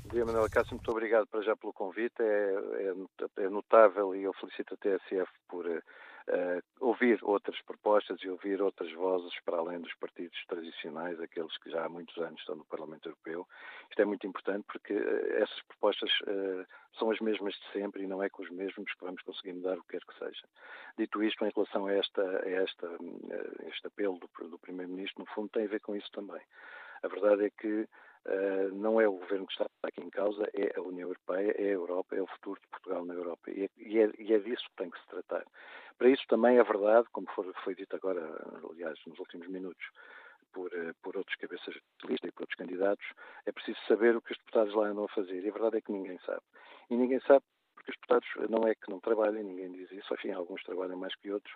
Bom dia, Manuel Cássio, muito obrigado para já pelo convite. É, é, é notável e eu felicito a TSF por eh, ouvir outras propostas e ouvir outras vozes para além dos partidos tradicionais, aqueles que já há muitos anos estão no Parlamento Europeu. Isto é muito importante porque eh, essas propostas eh, são as mesmas de sempre e não é com os mesmos que vamos conseguir mudar o que quer que seja. Dito isto, em relação a, esta, a esta, eh, este apelo do, do Primeiro-Ministro, no fundo tem a ver com isso também. A verdade é que Uh, não é o governo que está aqui em causa, é a União Europeia, é a Europa, é o futuro de Portugal na Europa. E é, e é, é disso que tem que se tratar. Para isso também é verdade, como foi dito agora, aliás, nos últimos minutos, por, uh, por outros cabeças de lista e por outros candidatos, é preciso saber o que os deputados lá andam a fazer. E a verdade é que ninguém sabe. E ninguém sabe porque os deputados não é que não trabalhem, ninguém diz isso, enfim, alguns trabalham mais que outros,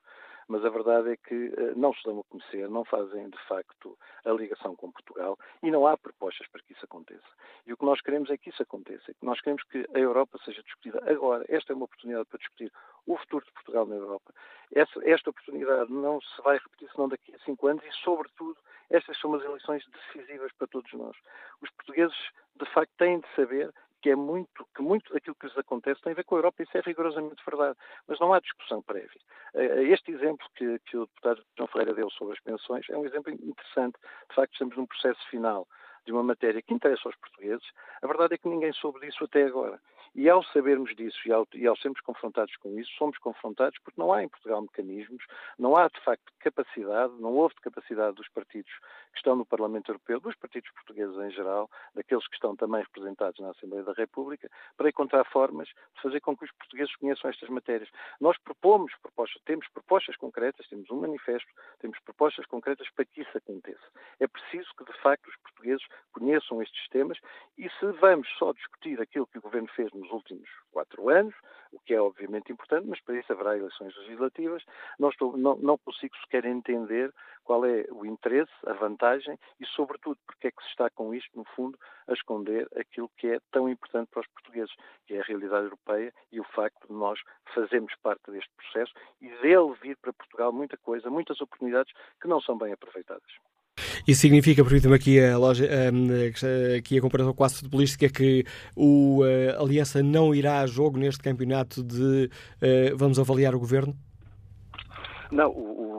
mas a verdade é que uh, não se dão a conhecer, não fazem de facto a ligação com Portugal e não há propostas para que isso aconteça. E o que nós queremos é que isso aconteça, que nós queremos que a Europa seja discutida agora. Esta é uma oportunidade para discutir o futuro de Portugal na Europa. Esta oportunidade não se vai repetir senão daqui a cinco anos e, sobretudo, estas são umas eleições decisivas para todos nós. Os portugueses, de facto, têm de saber que é muito, que muito daquilo que lhes acontece tem a ver com a Europa, isso é rigorosamente verdade, mas não há discussão prévia. Este exemplo que, que o deputado João Ferreira deu sobre as pensões é um exemplo interessante. De facto, estamos num processo final de uma matéria que interessa aos portugueses. A verdade é que ninguém soube disso até agora. E ao sabermos disso e ao, e ao sermos confrontados com isso, somos confrontados porque não há em Portugal mecanismos, não há de facto capacidade, não houve de capacidade dos partidos que estão no Parlamento Europeu, dos partidos portugueses em geral, daqueles que estão também representados na Assembleia da República, para encontrar formas de fazer com que os portugueses conheçam estas matérias. Nós propomos propostas, temos propostas concretas, temos um manifesto, temos propostas concretas para que isso aconteça. É preciso que, de facto, os portugueses conheçam estes temas e se vamos só discutir aquilo que o Governo fez nos últimos quatro anos, o que é obviamente importante, mas para isso haverá eleições legislativas, não, estou, não, não consigo sequer entender qual é o interesse, a vantagem e, sobretudo, porque é que se está com isto, no fundo, a esconder aquilo que é tão importante para os portugueses, que é a realidade europeia e o facto de nós fazermos parte deste processo e dele vir para Portugal muita coisa, muitas oportunidades que não são bem aproveitadas. Isso significa, permita-me aqui a, loja, aqui a comparação quase futebolística, que o a Aliança não irá a jogo neste campeonato de uh, vamos avaliar o governo? Não, o,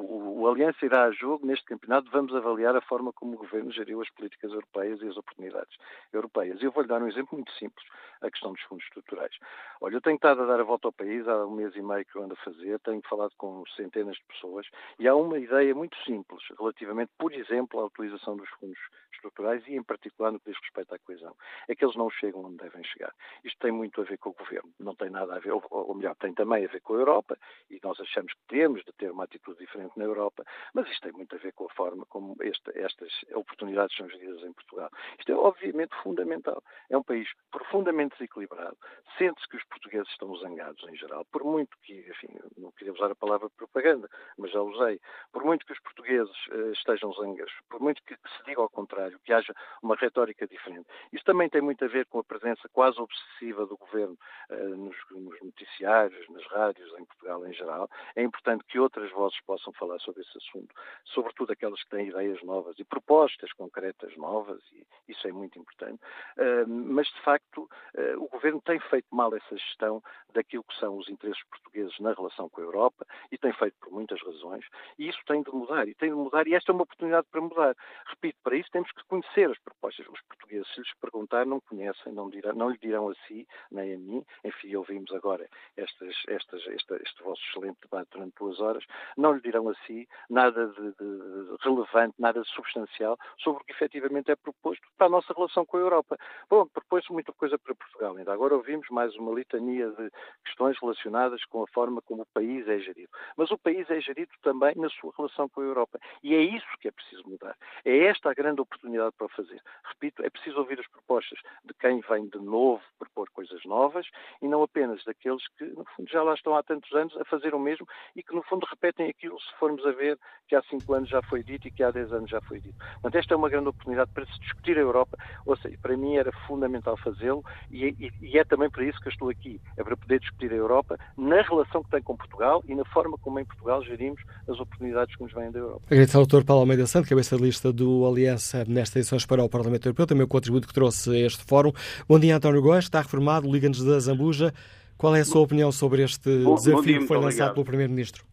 o, Aliança irá a jogo neste campeonato, vamos avaliar a forma como o Governo geriu as políticas europeias e as oportunidades europeias. Eu vou-lhe dar um exemplo muito simples, a questão dos fundos estruturais. Olha, eu tenho estado a dar a volta ao país há um mês e meio que eu ando a fazer, tenho falado com centenas de pessoas e há uma ideia muito simples relativamente, por exemplo, à utilização dos fundos estruturais e, em particular, no que diz respeito à coesão. É que eles não chegam onde devem chegar. Isto tem muito a ver com o Governo, não tem nada a ver, ou, ou melhor, tem também a ver com a Europa e nós achamos que temos de ter uma atitude diferente na Europa, mas isto tem muito a ver com a forma como estas oportunidades são geridas em Portugal. Isto é obviamente fundamental. É um país profundamente desequilibrado. Sente-se que os portugueses estão zangados em geral, por muito que, enfim, não queria usar a palavra propaganda, mas já usei, por muito que os portugueses uh, estejam zangados, por muito que, que se diga ao contrário, que haja uma retórica diferente. Isso também tem muito a ver com a presença quase obsessiva do governo uh, nos, nos noticiários, nas rádios, em Portugal em geral. É importante que outras vozes possam falar sobre esse assunto, sobretudo aquelas que têm ideias novas e propostas concretas novas, e isso é muito importante. Uh, mas, de facto, uh, o governo tem feito mal essa gestão daquilo que são os interesses portugueses na relação com a Europa e tem feito por muitas razões, e isso tem de mudar, e tem de mudar, e esta é uma oportunidade para mudar. Repito, para isso temos que conhecer as propostas. Os se lhes perguntar, não conhecem, não, não lhe dirão a si, nem a mim. Enfim, ouvimos agora estas, estas, este, este vosso excelente debate durante duas horas, não lhe dirão a si nada de, de relevante, nada de substancial sobre o que efetivamente é proposto para a nossa relação com a Europa. Bom, propôs-se muita coisa para Portugal. Ainda agora ouvimos mais uma litania de questões relacionadas com a forma como o país é gerido. Mas o país é gerido também na sua relação com a Europa. E é isso que é preciso mudar. É esta a grande oportunidade para o fazer. Repito, é preciso ouvir as propostas de quem vem de novo propor coisas novas e não apenas daqueles que, no fundo, já lá estão há tantos anos a fazer o mesmo e que, no fundo, repetem aquilo, se formos a ver, que há cinco anos já foi dito e que há dez anos já foi dito. Portanto, esta é uma grande oportunidade para se discutir a Europa, ou seja, para mim era fundamental fazê-lo e, e, e é também para isso que eu estou aqui, é para poder discutir a Europa na relação que tem com Portugal e na forma como em Portugal gerimos as oportunidades que nos vêm da Europa. Agradeço ao Dr. Paulo Almeida Santo, cabeça de lista do Aliança nestas eleições para o Parlamento Europeu, também contributo que trouxe a este fórum. Bom dia, António Góes, está reformado, Liga-nos da Zambuja. Qual é a sua opinião sobre este bom, desafio bom dia, que foi lançado obrigado. pelo Primeiro-Ministro?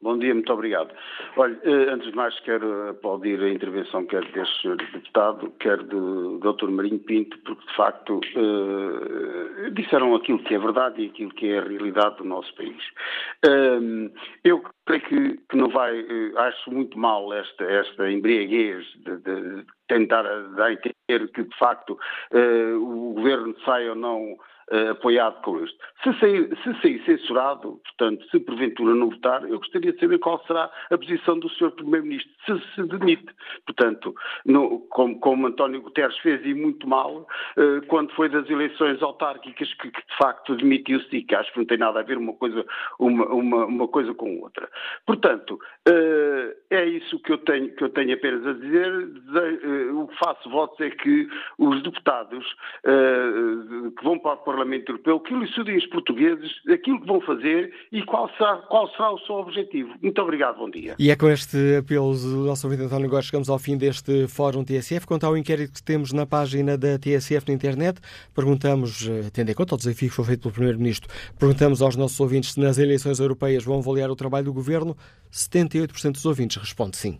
Bom dia, muito obrigado. Olha, eh, antes de mais quero aplaudir a intervenção quer deste senhor deputado, quer do Dr. Marinho Pinto, porque de facto eh, disseram aquilo que é verdade e aquilo que é a realidade do nosso país. Eh, eu creio que, que, não vai, acho muito mal esta, esta embriaguez de, de tentar dar a entender que de facto o governo sai ou não uh, apoiado com isto. Se sair, se sair censurado, portanto, se porventura não votar, eu gostaria de saber qual será a posição do Sr. Primeiro-Ministro, se se demite. Portanto, no, como, como, António Guterres fez e muito mal, uh, quando foi das eleições autárquicas, que, que de facto demitiu-se e que acho que não tem nada a ver uma coisa, uma, uma, uma coisa com outra. Portanto, uh, é isso que eu tenho, que eu tenho apenas a dizer. o que faço votos é que os deputados que vão para o Parlamento Europeu que elucidem os portugueses aquilo que vão fazer e qual será, qual será o seu objetivo. Muito obrigado, bom dia. E é com este apelo do nosso ouvinte António Góes chegamos ao fim deste Fórum TSF. Quanto ao inquérito que temos na página da TSF na internet, perguntamos, eh, tendo em conta o desafio que foi feito pelo Primeiro-Ministro, perguntamos aos nossos ouvintes se nas eleições europeias vão avaliar o trabalho do Governo. 78% dos ouvintes responde sim.